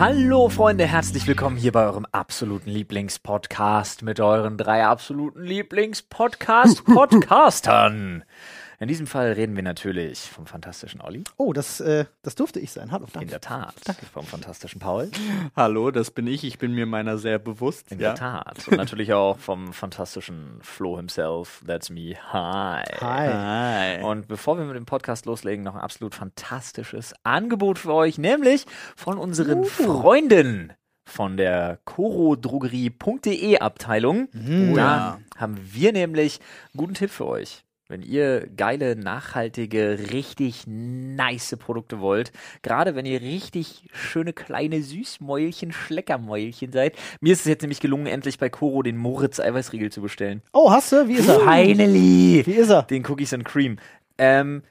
Hallo Freunde, herzlich willkommen hier bei eurem absoluten Lieblingspodcast mit euren drei absoluten Lieblingspodcast-Podcastern. In diesem Fall reden wir natürlich vom fantastischen Olli. Oh, das, äh, das durfte ich sein. Hallo, In danke. der Tat. Vom fantastischen Paul. Hallo, das bin ich. Ich bin mir meiner sehr bewusst. In ja. der Tat. Und natürlich auch vom fantastischen Flo himself. That's me. Hi. Hi. Hi. Und bevor wir mit dem Podcast loslegen, noch ein absolut fantastisches Angebot für euch, nämlich von unseren Freunden von der chorodrogerie.de Abteilung. Mhm. da ja. haben wir nämlich einen guten Tipp für euch. Wenn ihr geile, nachhaltige, richtig nice Produkte wollt, gerade wenn ihr richtig schöne kleine Süßmäulchen, Schleckermäulchen seid. Mir ist es jetzt nämlich gelungen, endlich bei Coro den Moritz Eiweißriegel zu bestellen. Oh, hast du? Wie ist er? Finally! Wie ist er? Den Cookies and Cream. Ähm.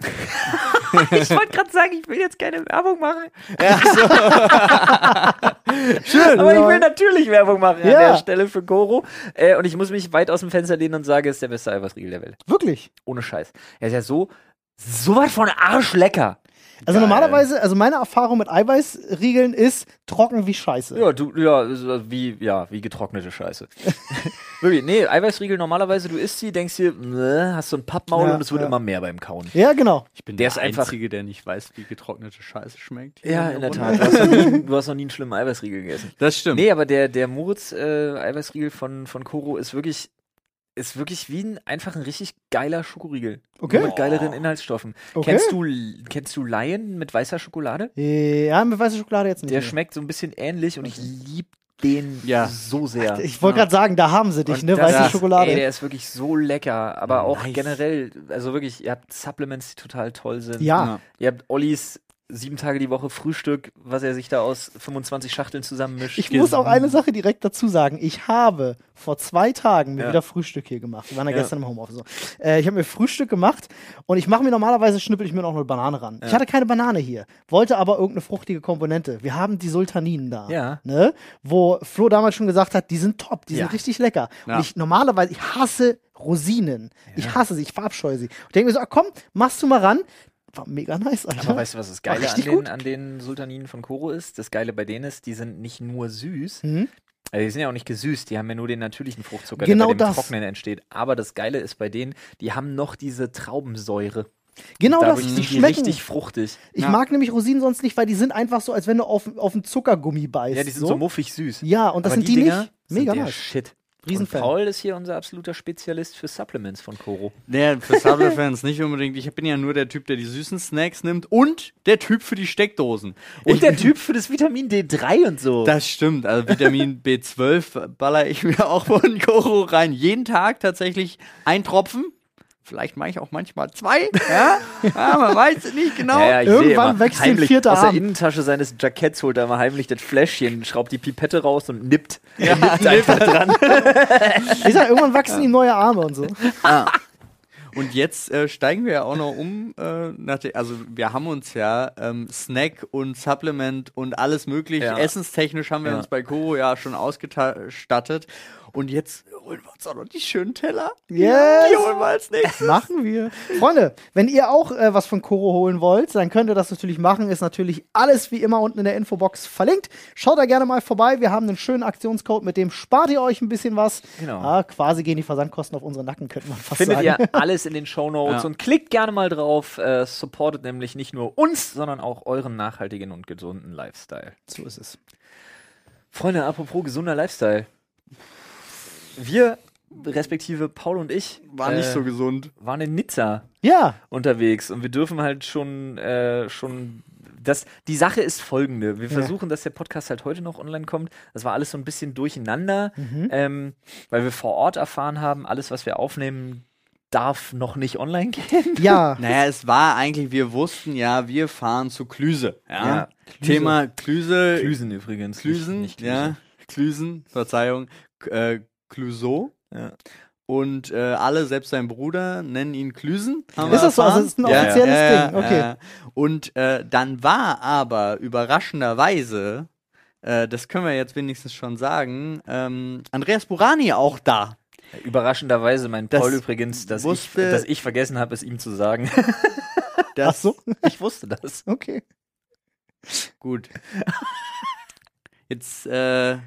ich wollte gerade sagen, ich will jetzt keine Werbung machen. Schön. Aber ich will natürlich Werbung machen an Ja. der Stelle für Koro. Äh, und ich muss mich weit aus dem Fenster lehnen und sage, es ist der beste Eiweißriegel der Welt. Wirklich. Ohne Scheiß. Er ist ja so, so was von arschlecker. Also Geil. normalerweise, also meine Erfahrung mit Eiweißriegeln ist trocken wie Scheiße. Ja, du, ja, so wie, ja, wie getrocknete Scheiße. Wirklich, nee, Eiweißriegel normalerweise, du isst sie, denkst dir, ne, hast so ein Pappmaul Ja, und es wird ja. immer mehr beim Kauen. Ja, genau. Ich bin Der der, ist einfach- Einzige, der nicht weiß, wie getrocknete Scheiße schmeckt. Ja, in der Runde. Tat. Du hast noch nie, du hast noch nie einen schlimmen Eiweißriegel gegessen. Das stimmt. Nee, aber der, der Moritz äh, Eiweißriegel von, von Koro ist wirklich, ist wirklich wie ein, einfach ein richtig geiler Schokoriegel. Okay. Nur Mit geileren Inhaltsstoffen. Okay. Kennst du, kennst du Lion mit weißer Schokolade? Ja, mit weißer Schokolade jetzt nicht. Der mehr. schmeckt so ein bisschen ähnlich und ich liebe den Ja. so sehr. Ich wollte gerade sagen, da haben sie dich, Und ne? das Weiße ist- Schokolade. Ey, der ist wirklich so lecker. Aber auch Nice. generell, also wirklich, ihr habt Supplements, die total toll sind. ja. Ja. Ihr habt Ollis sieben Tage die Woche Frühstück, was er sich da aus 25 Schachteln zusammenmischt. Ich muss auch eine Sache direkt dazu sagen. Ich habe vor zwei Tagen mir Ja. wieder Frühstück hier gemacht. Wir waren ja, Ja. gestern im Homeoffice. so. Äh, ich habe mir Frühstück gemacht und ich mache mir normalerweise, schnippel ich mir noch eine Banane ran. Ich hatte keine Banane hier, wollte aber irgendeine fruchtige Komponente. Wir haben die Sultaninen da. Ja. Ne? Wo Flo damals schon gesagt hat, die sind top, die Ja. sind richtig lecker. Ja. Und ich normalerweise, ich hasse Rosinen. Ich hasse sie, ich verabscheue sie. Und denke mir so, ah, komm, machst du mal ran. War mega nice, Alter. Aber weißt du, was das Geile an den, an den Sultaninen von Koro ist? Das Geile bei denen ist, die sind nicht nur süß, Mhm. also die sind ja auch nicht gesüßt, die haben ja nur den natürlichen Fruchtzucker, Genau der bei dem das. Trocknen entsteht. Aber das Geile ist bei denen, die haben noch diese Traubensäure. Genau das, die sind die schmecken. richtig fruchtig. Ich Ja. mag nämlich Rosinen sonst nicht, weil die sind einfach so, als wenn du auf, auf einen Zuckergummi beißt. Ja, die sind so, muffig süß. Ja, und das Aber sind die, Dinger nicht. sind Mega der nice. Shit. Riesenfan. Und Paul ist hier unser absoluter Spezialist für Supplements von Koro. Nee, für Subway-Fans nicht unbedingt. Ich bin ja nur der Typ, der die süßen Snacks nimmt und der Typ für die Steckdosen. Und Ich- der Typ für das Vitamin D3 und so. Das stimmt. Also Vitamin B12 baller ich mir auch von Koro rein. Jeden Tag tatsächlich ein Tropfen. Vielleicht mache ich auch manchmal zwei. Ja, ja man weiß es nicht genau. Ja, Irgendwann wächst den heimlich vierter aus der. Innentasche seines Jacketts holt er mal heimlich das Fläschchen, schraubt die Pipette raus und nippt. Ja, nippt einfach dran. Ich sag, irgendwann wachsen ihm neue Arme und so. Und jetzt äh, steigen wir ja auch noch um. Äh, also wir haben uns ja ähm, Snack und Supplement und alles mögliche. Ja. Essenstechnisch haben wir Ja. uns bei Koro ja schon ausgestattet. Und jetzt holen wir uns auch noch die schönen Teller. Yes. Die holen wir als nächstes. Machen wir. Freunde, wenn ihr auch äh, was von Koro holen wollt, dann könnt ihr das natürlich machen. Ist natürlich alles wie immer unten in der Infobox verlinkt. Schaut da gerne mal vorbei. Wir haben einen schönen Aktionscode, mit dem spart ihr euch ein bisschen was. Genau. Ah, quasi gehen die Versandkosten auf unsere Nacken, könnte man fast Findet sagen. ihr alles in den Shownotes Ja. und klickt gerne mal drauf. Äh, supportet nämlich nicht nur uns, sondern auch euren nachhaltigen und gesunden Lifestyle. So ist es. Freunde, apropos gesunder Lifestyle. Wir, respektive Paul und ich, War äh, nicht so gesund. waren in Nizza. Ja, unterwegs und wir dürfen halt schon, äh, schon das, die Sache ist folgende. Wir Ja. versuchen, dass der Podcast halt heute noch online kommt. Das war alles so ein bisschen durcheinander, Mhm. ähm, weil wir vor Ort erfahren haben, alles, was wir aufnehmen, darf noch nicht online gehen. ja. Naja, es war eigentlich, wir wussten ja, wir fahren zu Klüse. Ja. Ja, Thema Klüse. Klüsen übrigens. Klüsen, nicht, nicht ja. Klüsen, Verzeihung. K äh, Clouseau. Ja. Und äh, alle, selbst sein Bruder, nennen ihn Klüsen. haben Ist wir das so? Also es ist ein Ja, offizielles Ja, Ding. Okay. ja. Und äh, dann war aber überraschenderweise, äh, das können wir jetzt wenigstens schon sagen, ähm, Andreas Burani auch da. Überraschenderweise mein Das Paul übrigens, dass, ich, wusste- dass ich vergessen habe, es ihm zu sagen. Das, Ach so, ich wusste das. okay. Gut. Jetzt, äh,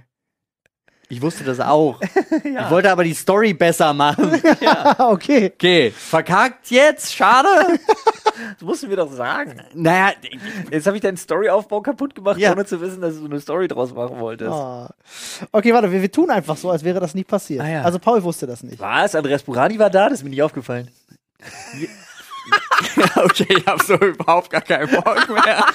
ich wusste das auch. Ich wollte aber die Story besser machen. okay. Okay, verkackt jetzt, schade. Das musst du mir doch sagen. Naja, Jetzt habe ich deinen Storyaufbau kaputt gemacht, Ja. ohne zu wissen, dass du eine Story draus machen wolltest. Ah. Okay, warte, wir, wir tun einfach so, als wäre das nie passiert. Ah, ja. Also Paul wusste das nicht. Was? Andreas Burani war da? Das ist mir nicht aufgefallen. okay, ich habe so überhaupt gar keinen Bock mehr.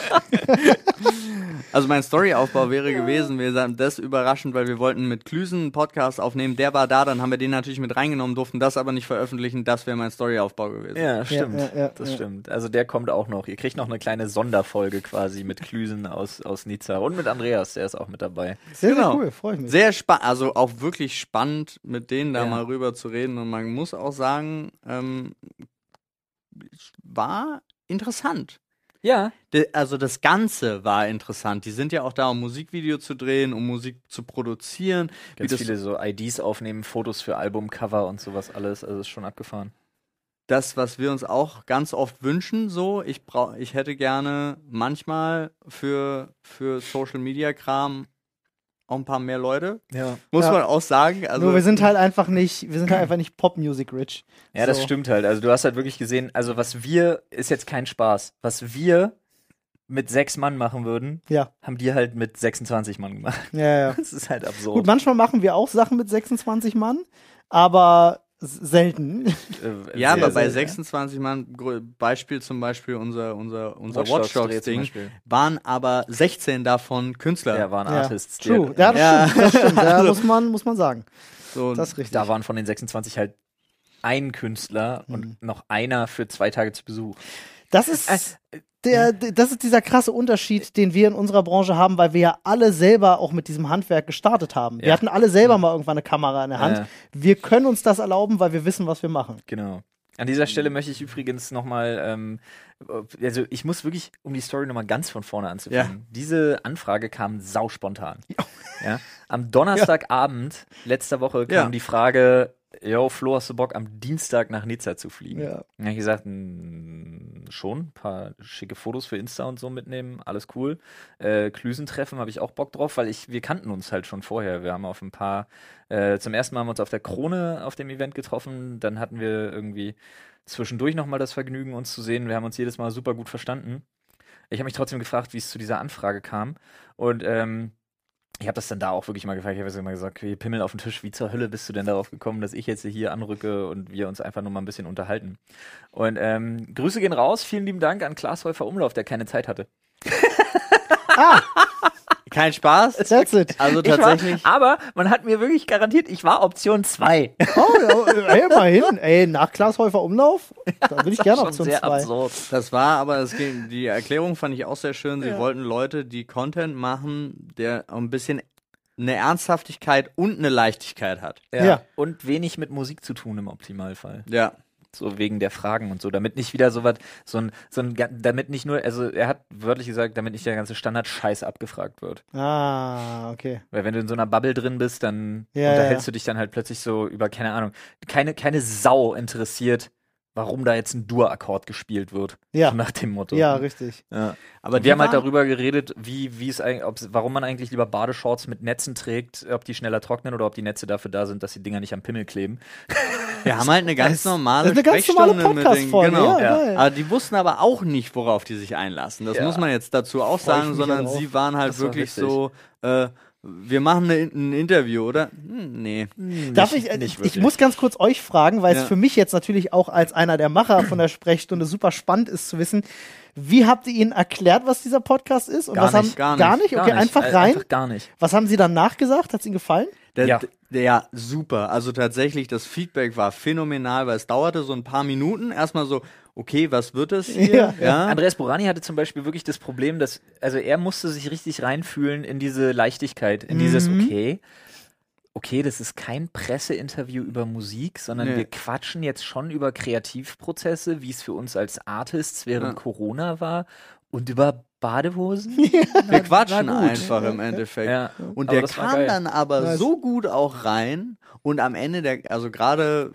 Also mein Storyaufbau wäre gewesen, wir sagen das überraschend, weil wir wollten mit Klüsen einen Podcast aufnehmen, der war da, dann haben wir den natürlich mit reingenommen, durften das aber nicht veröffentlichen, das wäre mein Storyaufbau gewesen. Ja, stimmt. ja, ja, das ja. stimmt. Also der kommt auch noch. Ihr kriegt noch eine kleine Sonderfolge quasi mit Klüsen aus, aus Nizza und mit Andreas, der ist auch mit dabei. Sehr, Genau. sehr cool, freue ich mich. Sehr spannend, also auch wirklich spannend, mit denen da Ja. mal rüber zu reden. Und man muss auch sagen, ähm, war interessant. Ja. De- Also das Ganze war interessant. Die sind ja auch da, um Musikvideo zu drehen, um Musik zu produzieren. Ganz das, viele so IDs aufnehmen, Fotos für Albumcover und sowas alles. Also ist schon abgefahren. das, was wir uns auch ganz oft wünschen, so, ich brauch, ich hätte gerne manchmal für, für Social Media Kram auch ein paar mehr Leute. Ja. Muss Ja. man auch sagen. Also, Nur wir sind halt einfach nicht, wir sind halt einfach nicht Pop-Music rich. Ja, das So. stimmt halt. Also du hast halt wirklich gesehen, also was wir, ist jetzt kein Spaß, was wir mit sechs Mann machen würden, Ja, haben die halt mit 26 Mann gemacht. ja, ja. Das ist halt absurd. Gut, manchmal machen wir auch Sachen mit 26 Mann, aber selten. Äh, ja, sehr, aber bei sehr, 26 Mann, Beispiel zum Beispiel unser, unser, unser Watch Dogs Watch Dogs Dreh zum Ding, Beispiel. waren aber 16 davon Künstler. Ja, waren Ja. Artists. True. halt- Ja, das Ja. stimmt. Das stimmt. Ja, Also- muss, man, muss man sagen. so, Das ist richtig. Da waren von den 26 halt ein Künstler Mhm. und noch einer für zwei Tage zu Besuch. Das ist, Äh, der, das ist dieser krasse Unterschied, den wir in unserer Branche haben, weil wir ja alle selber auch mit diesem Handwerk gestartet haben. Wir Ja. hatten alle selber mal irgendwann eine Kamera in der Hand. Ja. Wir können uns das erlauben, weil wir wissen, was wir machen. Genau. An dieser Stelle möchte ich übrigens nochmal, ähm, also ich muss wirklich, um die Story nochmal ganz von vorne anzufangen. Diese Anfrage kam sauspontan. Ja. Am Donnerstagabend letzter Woche kam Ja. die Frage, yo, Flo, hast du Bock, am Dienstag nach Nizza zu fliegen? Ja. Dann hab ich gesagt, "Mm, schon, ein paar schicke Fotos für Insta und so mitnehmen, alles cool. Äh, Klüsen treffen habe ich auch Bock drauf, weil ich, wir kannten uns halt schon vorher. Wir haben auf ein paar, äh, zum ersten Mal haben wir uns auf der Krone auf dem Event getroffen, dann hatten wir irgendwie zwischendurch nochmal das Vergnügen, uns zu sehen. Wir haben uns jedes Mal super gut verstanden. Ich habe mich trotzdem gefragt, wie es zu dieser Anfrage kam. Und ähm, ich habe das dann da auch wirklich mal gefragt. Ich habe immer gesagt, okay, Pimmel auf den Tisch, wie zur Hölle bist du denn darauf gekommen, dass ich jetzt hier anrücke und wir uns einfach nur mal ein bisschen unterhalten? Und ähm, Grüße gehen raus. Vielen lieben Dank an Klaas Häufer Umlauf, der keine Zeit hatte. Ah, kein Spaß. that's it. Also Ich war, tatsächlich. aber man hat mir wirklich garantiert, ich war Option 2. Oh, ja, ey, immerhin. Ey, nach Glashäufer Umlauf, da will ich gerne Option sehr 2. absurd. Das war aber, das ging, die Erklärung fand ich auch sehr schön. Sie Ja. wollten Leute, die Content machen, der ein bisschen eine Ernsthaftigkeit und eine Leichtigkeit hat. Ja. Ja. Und wenig mit Musik zu tun im Optimalfall. Ja. So wegen der Fragen und so, damit nicht wieder so was, so ein, so ein, damit nicht nur, also er hat wörtlich gesagt, damit nicht der ganze Standard-Scheiß abgefragt wird. Ah, okay. Weil wenn du in so einer Bubble drin bist, dann Ja, unterhältst du dich dann halt plötzlich so über, keine Ahnung, keine, keine Sau interessiert, warum da jetzt ein Dur-Akkord gespielt wird. Ja. So nach dem Motto. Ja, richtig. Ja. Aber wir haben halt darüber geredet, wie, wie es eigentlich, ob's, warum man eigentlich lieber Badeshorts mit Netzen trägt, ob die schneller trocknen oder ob die Netze dafür da sind, dass die Dinger nicht am Pimmel kleben. Wir haben halt eine ganz normale eine ganz normale Podcast-Folge, Genau. ja, geil. Aber die wussten aber auch nicht, worauf die sich einlassen. Das Ja. muss man jetzt dazu auch Freu sagen, sondern ja drauf. sie waren halt Das war wirklich witzig. so, äh, wir machen eine, ein Interview, oder? Hm, nee. Darf Nicht- ich, äh, nicht ich muss ganz kurz euch fragen, weil es Ja. für mich jetzt natürlich auch als einer der Macher von der Sprechstunde super spannend ist zu wissen, wie habt ihr ihnen erklärt, was dieser Podcast ist? Und Gar was nicht, haben, gar nicht, gar nicht? Okay, Gar nicht. einfach Äh, rein. Einfach gar nicht. Was haben sie dann nachgesagt? Hat es ihnen gefallen? Der, Ja. der, ja, super. Also tatsächlich, das Feedback war phänomenal, weil es dauerte so ein paar Minuten. Erstmal so, okay, was wird es hier? Ja, Andreas Borani hatte zum Beispiel wirklich das Problem, dass, also er musste sich richtig reinfühlen in diese Leichtigkeit, in dieses, Mhm. okay, okay, das ist kein Presseinterview über Musik, sondern Nee. wir quatschen jetzt schon über Kreativprozesse, wie es für uns als Artists während Ja. Corona war und über Badehosen. Wir quatschen einfach im Endeffekt. Ja, Und aber der das kam dann aber Nice. so gut auch rein und am Ende der, also gerade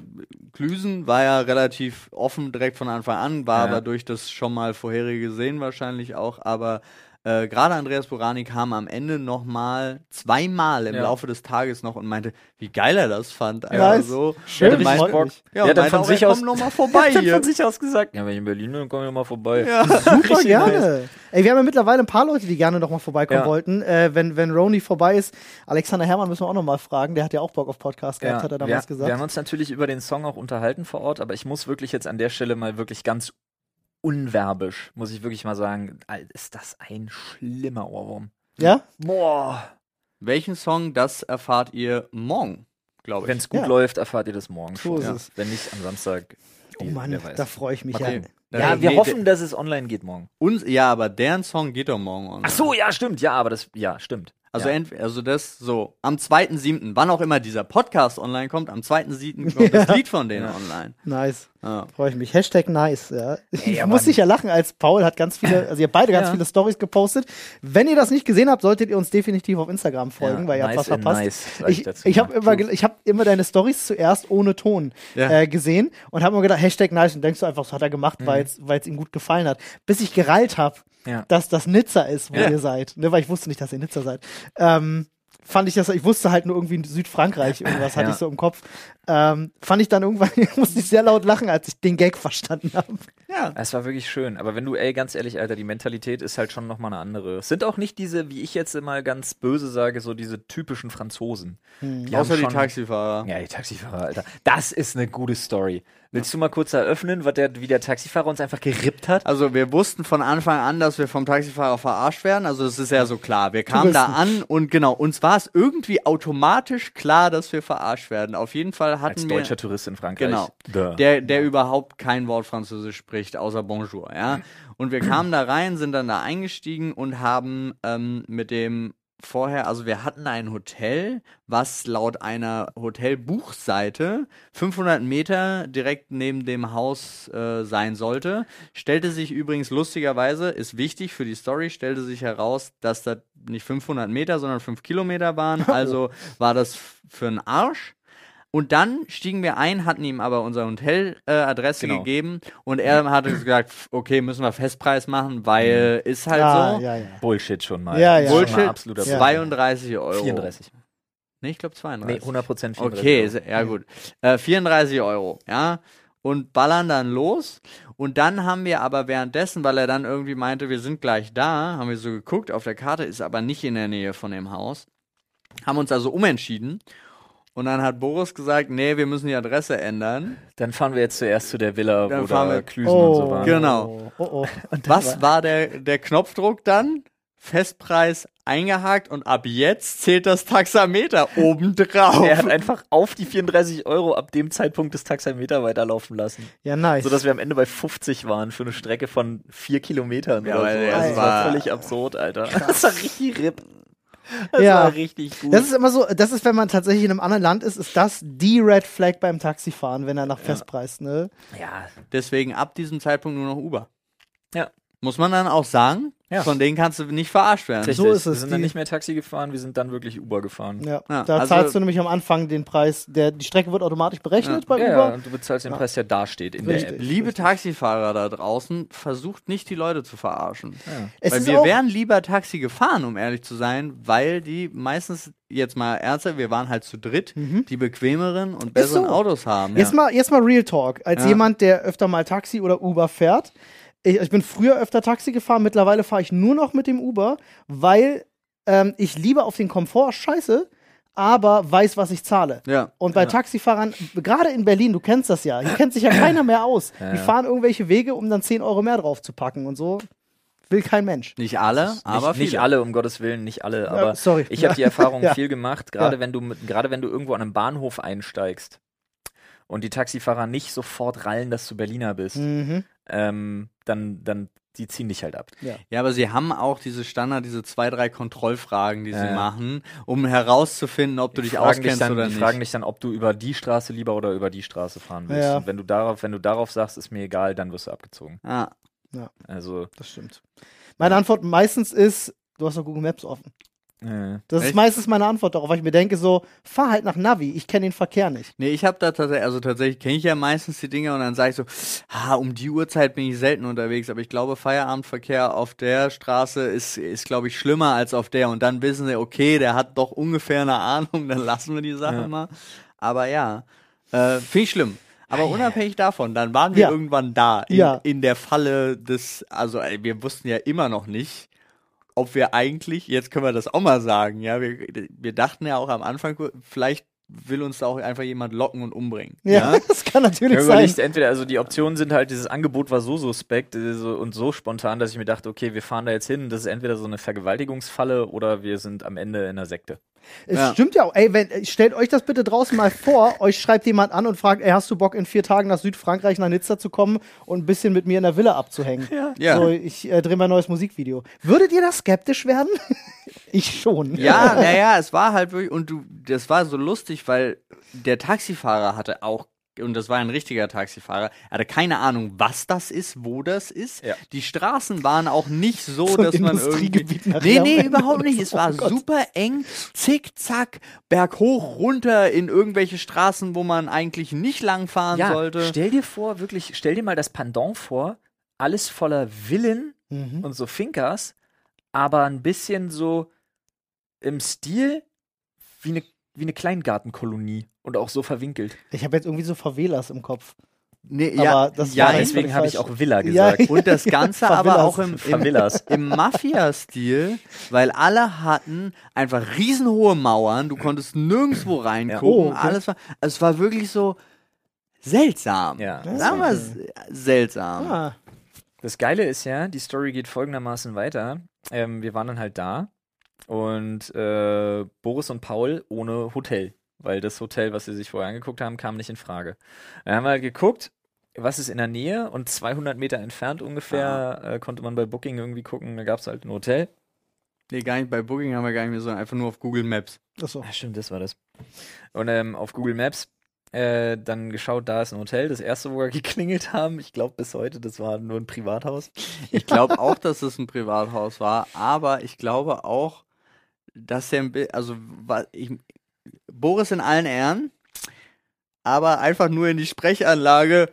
Klüsen war ja relativ offen direkt von Anfang an, war Ja. aber durch das schon mal vorherige Sehen wahrscheinlich auch, aber äh, gerade Andreas Burani kam am Ende nochmal zweimal im Ja. Laufe des Tages noch und meinte, wie geil er das fand. Nice. Also so. Schön, Ja, der freut meinte- mich. Ja, hat dann von auch, sich er aus- kommt noch mal vorbei hier. von sich aus gesagt, ja, wenn ich in Berlin bin, dann komm ich mal vorbei. Ja. Super Richtig gerne. nice. Ey, wir haben ja mittlerweile ein paar Leute, die gerne noch mal vorbeikommen Ja. wollten. Äh, wenn, wenn Roni vorbei ist, Alexander Herrmann müssen wir auch noch mal fragen. Der hat ja auch Bock auf Podcast gehabt, hat er damals wir, gesagt. Wir haben uns natürlich über den Song auch unterhalten vor Ort, aber ich muss wirklich jetzt an der Stelle mal wirklich ganz unwerbisch, muss ich wirklich mal sagen, ist das ein schlimmer Ohrwurm. ja? Boah. Welchen Song, das erfahrt ihr morgen, glaube ich. Wenn es gut Ja. läuft, erfahrt ihr das morgen So schon. ist Ja. es. Wenn nicht am Samstag. Oh die- Mann, wer weiß. da freue ich mich Mal ja. Ja, Ja, wir nee, hoffen, dass es online geht morgen. Uns, ja, aber deren Song geht doch morgen online. Ach so, ja, stimmt. Ja, aber das, ja, stimmt. Also, ja. entweder, also das so, am 2.7., wann auch immer dieser Podcast online kommt, am 2.7. kommt das. Lied von denen Ja. online. Nice. Ja. Freue ich mich. Hashtag nice, ja. Ich ja, muss Mann. sicher lachen, als Paul hat ganz viele, also ihr habt beide ganz Ja. viele Stories gepostet. Wenn ihr das nicht gesehen habt, solltet ihr uns definitiv auf Instagram folgen, Ja, weil ihr habt nice was in verpasst. nice, ich ich habe immer, ich hab immer deine Stories zuerst ohne Ton Ja. äh, gesehen und habe mir gedacht, Hashtag nice und denkst du einfach, das hat er gemacht, Mhm. weil es ihm gut gefallen hat. Bis ich gereilt habe, Ja. dass das Nizza ist, wo Ja. ihr seid. Ne, weil ich wusste nicht, dass ihr Nizza seid. Ähm, fand ich das, ich wusste halt nur irgendwie in Südfrankreich irgendwas, hatte Ja. ich so im Kopf. Ähm, fand ich dann irgendwann, musste ich sehr laut lachen, als ich den Gag verstanden habe. ja. Es war wirklich schön. Aber wenn du, ey, ganz ehrlich, Alter, die Mentalität ist halt schon nochmal eine andere. Es sind auch nicht diese, wie ich jetzt immer ganz böse sage, so diese typischen Franzosen. Die Außer haben die schon- Taxifahrer. Ja, die Taxifahrer, Alter. Das ist eine gute Story. Willst du mal kurz eröffnen, was der, wie der Taxifahrer uns einfach gerippt hat? Also wir wussten von Anfang an, dass wir vom Taxifahrer verarscht werden. Also das ist ja so klar. Wir kamen da an und genau, uns war es irgendwie automatisch klar, dass wir verarscht werden. Auf jeden Fall Als hatten wir deutscher Tourist in Frankreich. Genau. Duh. der, der überhaupt kein Wort Französisch spricht, außer Bonjour, ja. Und wir kamen da rein, sind dann da eingestiegen und haben ähm, mit dem vorher, also wir hatten ein Hotel, was laut einer Hotelbuchseite 500 Meter direkt neben dem Haus äh, sein sollte. Stellte sich übrigens lustigerweise, ist wichtig für die Story, stellte sich heraus, dass das nicht 500 Meter, sondern 5 Kilometer waren. Also war das für einen Arsch. Und dann stiegen wir ein, hatten ihm aber unsere Hoteladresse äh, Genau. gegeben und er hatte gesagt, f- okay, müssen wir Festpreis machen, weil ist halt ja, so. ja, ja. Bullshit schon mal. Ja, ja. ist schon mal Bullshit, absoluter Ja. 32 Euro. 34. Nee, ich glaube Nee, 32. 100 Prozent 34. Okay, Euro. ja gut. Äh, 34 Euro, ja. Und ballern dann los. Und dann haben wir aber währenddessen, weil er dann irgendwie meinte, wir sind gleich da, haben wir so geguckt, auf der Karte ist aber nicht in der Nähe von dem Haus. Haben uns also umentschieden. Und dann hat Boris gesagt, nee, wir müssen die Adresse ändern. Dann fahren wir jetzt zuerst zu der Villa, Dann wo fahren da wir- Klüsen und so Oh, waren. Genau. Oh, oh. Was war der, der Knopfdruck dann? Festpreis eingehakt und ab jetzt zählt das Taxameter obendrauf. Er hat einfach auf die 34 Euro ab dem Zeitpunkt das Taxameter weiterlaufen lassen. Ja, nice. Sodass wir am Ende bei 50 waren für eine Strecke von vier Kilometern Ja, oder so. das Also das war war- völlig absurd, Alter. Das war richtig RIP. Das Ja. war richtig gut. Das ist immer so, das ist, wenn man tatsächlich in einem anderen Land ist, ist das die Red Flag beim Taxifahren, wenn er nach Festpreis, ne? ja, Deswegen ab diesem Zeitpunkt nur noch Uber. Ja. Muss man dann auch sagen, Ja. von denen kannst du nicht verarscht werden. richtig. So ist Wir es, sind dann die- nicht mehr Taxi gefahren, wir sind dann wirklich Uber gefahren. Ja. Ja, da also- zahlst du nämlich am Anfang den Preis, der, die Strecke wird automatisch berechnet bei Ja, Uber. ja, und du bezahlst den Preis, der da steht in Richtig. der App. Liebe Taxifahrer da draußen, versucht nicht die Leute zu verarschen. Weil wir wären lieber Taxi gefahren, um ehrlich zu sein, weil die meistens, jetzt mal ernsthaft, wir waren halt zu dritt, die bequemeren und besseren Mhm. so. Autos haben. Jetzt, mal, jetzt mal Real Talk. Als Ja. jemand, der öfter mal Taxi oder Uber fährt, ich, ich bin früher öfter Taxi gefahren, mittlerweile fahre ich nur noch mit dem Uber, weil ähm, ich lieber auf den Komfort scheiße, aber weiß, was ich zahle. Ja. Und bei Taxifahrern, gerade in Berlin, du kennst das ja, hier kennt sich ja keiner mehr aus. Ja, Die ja. fahren irgendwelche Wege, um dann 10 Euro mehr drauf zu packen und so. Will kein Mensch. Nicht alle, aber nicht, nicht alle, um Gottes Willen, nicht alle, aber sorry. ich habe die Erfahrung Ja. viel gemacht, gerade Ja. wenn du gerade wenn du irgendwo an einem Bahnhof einsteigst und die Taxifahrer nicht sofort rallen, dass du Berliner bist, Mhm. ähm, dann, dann die ziehen dich halt ab. Ja, aber sie haben auch diese Standard, diese zwei, drei Kontrollfragen, die Ja, sie ja. machen, um herauszufinden, ob du dich fragen dich auskennst dann, oder die nicht. fragen dich dann, ob du über die Straße lieber oder über die Straße fahren willst. Ja. Und wenn du darauf, wenn du darauf sagst, ist mir egal, dann wirst du abgezogen. ah, Also Das stimmt. Meine Antwort meistens ist, du hast doch Google Maps offen. Das ist Echt? meistens meine Antwort darauf, weil ich mir denke so, fahr halt nach Navi, ich kenne den Verkehr nicht. Nee, ich habe da tatsächlich, also tatsächlich kenne ich ja meistens die Dinge und dann sage ich so, ah, um die Uhrzeit bin ich selten unterwegs, aber ich glaube, Feierabendverkehr auf der Straße ist, ist glaube ich, schlimmer als auf der und dann wissen sie, okay, der hat doch ungefähr eine Ahnung, dann lassen wir die Sache Ja. mal. Aber ja, äh, finde ich schlimm. Aber unabhängig davon, dann waren wir Ja. irgendwann da, in, Ja. in der Falle des, also wir wussten ja immer noch nicht, ob wir eigentlich, jetzt können wir das auch mal sagen, ja, wir, wir dachten ja auch am Anfang, vielleicht will uns da auch einfach jemand locken und umbringen. Ja, das kann natürlich Ja, sein. überlegst entweder, also die Optionen sind halt, dieses Angebot war so suspekt äh, so, und so spontan, dass ich mir dachte, okay, wir fahren da jetzt hin, das ist entweder so eine Vergewaltigungsfalle oder wir sind am Ende in einer Sekte. Es Ja. stimmt ja auch. Ey, wenn, stellt euch das bitte draußen mal vor. euch schreibt jemand an und fragt, ey, hast du Bock in vier Tagen nach Südfrankreich, nach Nizza zu kommen und ein bisschen mit mir in der Villa abzuhängen? Ja. So, ich äh, drehe mein neues Musikvideo. Würdet ihr da skeptisch werden? ich schon. Ja, naja, es war halt wirklich, und du, das war so lustig, weil der Taxifahrer hatte auch, und das war ein richtiger Taxifahrer, er hatte keine Ahnung, was das ist, wo das ist. Ja. Die Straßen waren auch nicht so, So dass man irgendwie. Nee, nee, überhaupt nicht. Es war Oh super eng, zickzack, berghoch, runter in irgendwelche Straßen, wo man eigentlich nicht langfahren Ja, sollte. stell dir vor, wirklich, stell dir mal das Pendant vor, alles voller Villen Mhm. und so Finkers, aber ein bisschen so im Stil wie eine, wie eine Kleingartenkolonie und auch so verwinkelt. Ich habe jetzt irgendwie so Favelas im Kopf. Nee, Aber das ja, war deswegen habe ich auch Villa Ja, gesagt. Und das Ganze aber auch im, im, im Mafia-Stil, weil alle hatten einfach riesenhohe Mauern, du konntest nirgendwo reingucken, Oh, okay. alles war, also es war wirklich so seltsam. Ja. Sagen wir es seltsam. Ah, Das Geile ist ja, die Story geht folgendermaßen weiter. Ähm, wir waren dann halt da und äh, Boris und Paul ohne Hotel, weil das Hotel, was sie sich vorher angeguckt haben, kam nicht in Frage. Dann haben wir halt geguckt, was ist in der Nähe und 200 Meter entfernt ungefähr äh, konnte man bei Booking irgendwie gucken, da gab es halt ein Hotel. Nee, gar nicht bei Booking haben wir gar nicht mehr, sondern einfach nur auf Google Maps. achso. Ja, stimmt, das war das. Und ähm, auf Google Maps äh, dann geschaut, da ist ein Hotel. Das erste, wo wir geklingelt haben, ich glaube bis heute, das war nur ein Privathaus. Ich glaube auch, dass es ein Privathaus war, aber ich glaube auch, dass bi- also ich, Boris in allen Ehren, aber einfach nur in die Sprechanlage.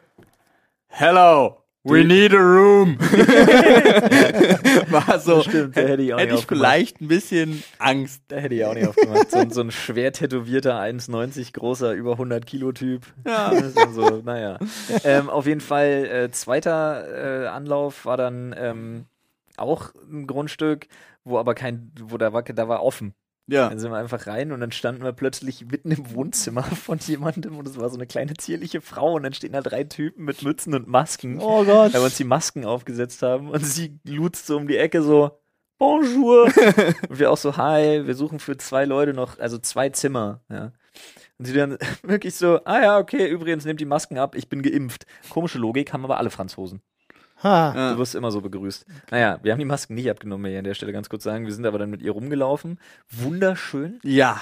Hello, we need a room. War so. Stimmt, da hätte ich auch hätte nicht ich vielleicht ein bisschen Angst. Da hätte ich auch nicht aufgemacht. So, ein- so ein schwer tätowierter, 1,90 großer, über 100 Kilo Typ. Ja. So, naja. Ähm, auf jeden Fall, äh, zweiter äh, Anlauf war dann ähm, auch ein Grundstück, wo aber kein, wo da war, da war offen. Ja. Dann sind wir einfach rein und dann standen wir plötzlich mitten im Wohnzimmer von jemandem und es war so eine kleine zierliche Frau und dann stehen da drei Typen mit Mützen und Masken, Oh Gott. weil wir uns die Masken aufgesetzt haben und sie luzt so um die Ecke so Bonjour und wir auch so Hi, wir suchen für zwei Leute noch, also zwei Zimmer, ja. Und sie dann wirklich so, ah ja, okay, übrigens nehmt die Masken ab, ich bin geimpft. Komische Logik, haben aber alle Franzosen. Ha. Du wirst immer so begrüßt. Naja, wir haben die Masken nicht abgenommen, will ich an der Stelle ganz kurz sagen. Wir sind aber dann mit ihr rumgelaufen. Wunderschön, Ja.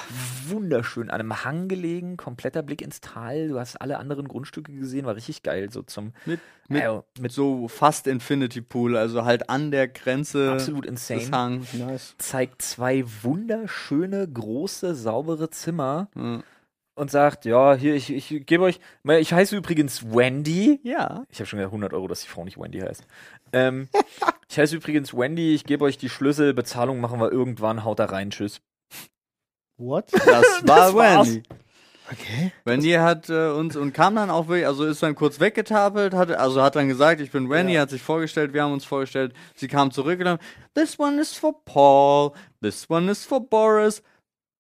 wunderschön. An einem Hang gelegen, kompletter Blick ins Tal. Du hast alle anderen Grundstücke gesehen, war richtig geil. So zum Mit, mit, äh, mit so fast Infinity Pool, also halt an der Grenze absolut des insane. Hangs. Nice. Zeigt zwei wunderschöne, große, saubere Zimmer Ja. Und sagt, ja, hier, ich, ich gebe euch, ich heiße übrigens Wendy. ja. Ich habe schon gesagt 100 Euro, dass die Frau nicht Wendy heißt. Ähm, ich heiße übrigens Wendy, ich gebe euch die Schlüssel, Bezahlung machen wir irgendwann, haut da rein, tschüss. What? Das war Das war's. Wendy. Okay. Wendy hat äh, uns und kam dann auch wirklich, also ist dann kurz weggetapelt, hat, also hat dann gesagt, ich bin Wendy, Ja. hat sich vorgestellt, wir haben uns vorgestellt, sie kam zurück und dann, this one is for Paul, this one is for Boris,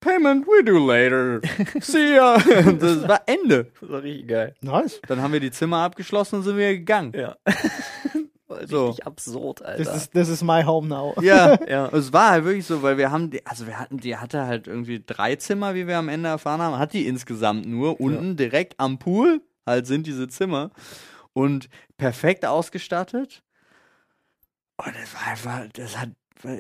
payment we do later, see ya. das war Ende. Das war richtig geil. Nice. Dann haben wir die Zimmer abgeschlossen und sind wieder gegangen. Ja. So. Richtig absurd, Alter. This is, this is my home now. Ja, Ja. es war halt wirklich so, weil wir haben, die, also wir hatten, die hatte halt irgendwie drei Zimmer, wie wir am Ende erfahren haben, hat die insgesamt nur unten direkt am Pool, halt sind diese Zimmer und perfekt ausgestattet. Und das war einfach, das hat,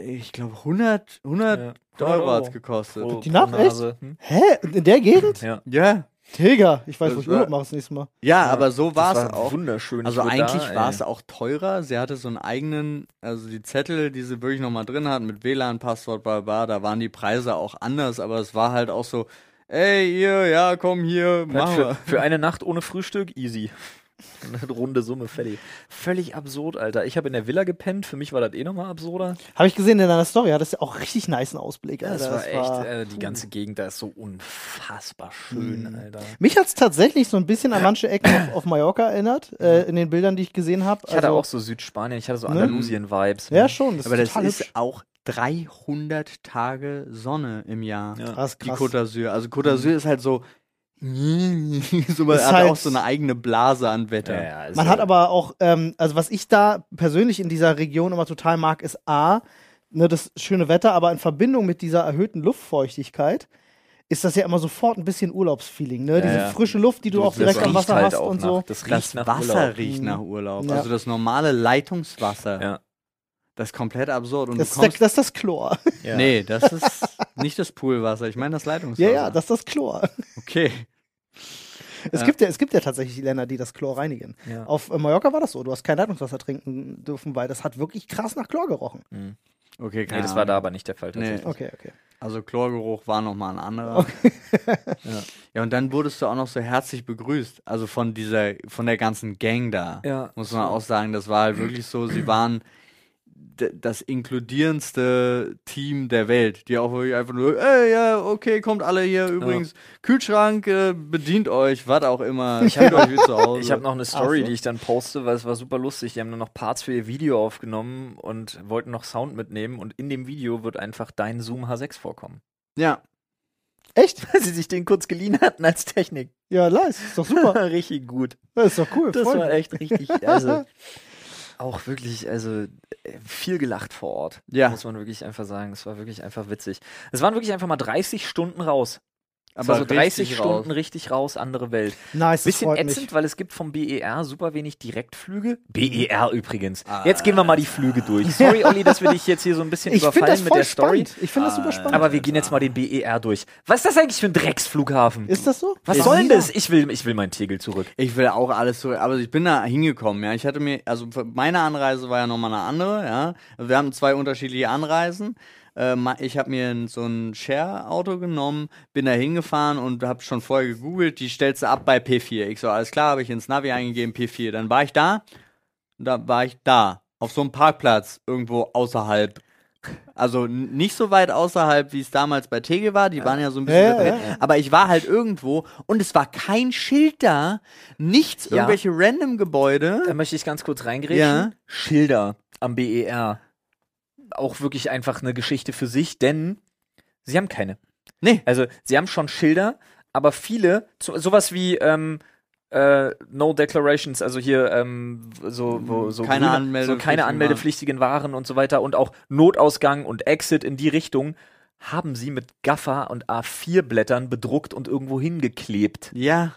ich glaube 100, 100 Ja. Euro Euro. hat's gekostet. Pro- Die Nacht, echt? Hm? Hä? In der Gegend? Ja. Ja, Digga, ich weiß, Das wo ich Urlaub mache das nächste Mal. Ja, aber so war es auch. wunderschön. Also eigentlich war es auch teurer. Sie hatte so einen eigenen, also die Zettel, die sie wirklich nochmal drin hatten mit WLAN-Passwort, bla bla, da waren die Preise auch anders, aber es war halt auch so, ey, ihr, ja, komm hier, machen für, für eine Nacht ohne Frühstück, easy. Eine runde Summe, fertig. Völlig absurd, Alter. Ich habe in der Villa gepennt, für mich war das eh nochmal absurder. Habe ich gesehen in deiner Story, hattest du auch richtig nice Ausblick, Ja, Alter. das war echt, war- äh, die ganze Gegend da ist so unfassbar schön, Alter. Mich hat's tatsächlich so ein bisschen an manche Ecken auf, auf Mallorca erinnert, äh, in den Bildern, die ich gesehen habe. Ich hatte auch so Südspanien, ich hatte so Ne? Andalusien-Vibes. Ja, schon. Das Aber ist das ist hübsch. auch 300 Tage Sonne im Jahr. Ja. Krass, Die krass. Côte d'Azur. Also Côte d'Azur ist halt so, so man Ist hat halt- auch so eine eigene Blase an Wetter. Ja, ja, Man hat aber auch, ähm, also was ich da persönlich in dieser Region immer total mag, ist A, ne, das schöne Wetter, aber in Verbindung mit dieser erhöhten Luftfeuchtigkeit ist das ja immer sofort ein bisschen Urlaubsfeeling, ne? Diese ja. frische Luft, die du, auch das direkt am Wasser halt hast auch und nach, so. Das Das Wasser Urlaub. riecht Mhm. nach Urlaub. Ja. Also das normale Leitungswasser. Ja. Das ist komplett absurd. Und Das du ist, der, kommst, das ist das Chlor. Ja. Nee, das ist nicht das Poolwasser. Ich meine das Leitungswasser. Ja, ja, das ist das Chlor. Okay. Es, Ja. gibt ja, es gibt ja tatsächlich Länder, die das Chlor reinigen. Ja. Auf äh, Mallorca war das so. Du hast kein Leitungswasser trinken dürfen, weil das hat wirklich krass nach Chlor gerochen. Okay, Nee, keine das war da aber nicht der Fall tatsächlich. Okay, okay. Also Chlorgeruch war nochmal ein anderer. ja. ja, und dann wurdest du auch noch so herzlich begrüßt. Also von dieser, von der ganzen Gang da. Ja. Muss man auch sagen, das war halt wirklich so, sie waren das inkludierendste Team der Welt, die auch wirklich einfach nur, ey, ja, okay, kommt alle hier, übrigens, Kühlschrank, äh, bedient euch, was auch immer, ich hab euch wie zu Hause. Ich habe noch eine Story, so. die ich dann poste, weil es war super lustig. Die haben nur noch Parts für ihr Video aufgenommen und wollten noch Sound mitnehmen und in dem Video wird einfach dein Zoom H6 vorkommen. ja, Echt? Weil sie sich den kurz geliehen hatten als Technik. Ja, nice. Ist doch super. richtig gut. Das ist doch cool. Das freut war echt richtig, also auch wirklich, also äh, viel gelacht vor Ort. Ja. Muss man wirklich einfach sagen. Es war wirklich einfach witzig. Es waren wirklich einfach mal 30 Stunden raus. Aber war so 30 richtig Stunden raus. richtig raus, andere Welt. Nice, Bisschen ätzend, mich. weil es gibt vom BER super wenig Direktflüge. BER übrigens. Jetzt gehen wir mal die Flüge durch. Sorry, Olli, dass wir dich jetzt hier so ein bisschen Ich überfallen mit der Story. spannend. Ich finde das super spannend. Aber wir gehen jetzt mal den BER durch. Was ist das eigentlich für ein Drecksflughafen? ist das so? Was Noch soll denn das? da. Ich will, ich will meinen Tegel zurück. Ich will auch alles zurück, aber ich bin da hingekommen, ja. Ich hatte mir, also meine Anreise war ja nochmal eine andere, ja. Also wir haben zwei unterschiedliche Anreisen. Äh, ich habe mir so ein Share-Auto genommen, bin da hingefahren und habe schon vorher gegoogelt, die stellst du ab bei P4. Ich so, alles klar, habe ich ins Navi eingegeben, P4. Dann war ich da, da war ich da, auf so einem Parkplatz, irgendwo außerhalb. Also nicht so weit außerhalb, wie es damals bei Tegel war. Die waren ja so ein bisschen. Separat. ja. Aber ich war halt irgendwo und es war kein Schild da, nichts, Ja. irgendwelche random Gebäude. Da möchte ich ganz kurz reingrätschen. Ja. Schilder am BER. Auch wirklich einfach eine Geschichte für sich, denn sie haben keine. Nee. Also, sie haben schon Schilder, aber viele, so, sowas wie ähm, äh, No Declarations, also hier ähm, so, wo, so, Keine grüne- so anmeldepflichtigen keine Waren. anmeldepflichtigen Waren und so weiter und auch Notausgang und Exit in die Richtung haben sie mit Gaffer und A4-Blättern bedruckt und irgendwo hingeklebt. Ja.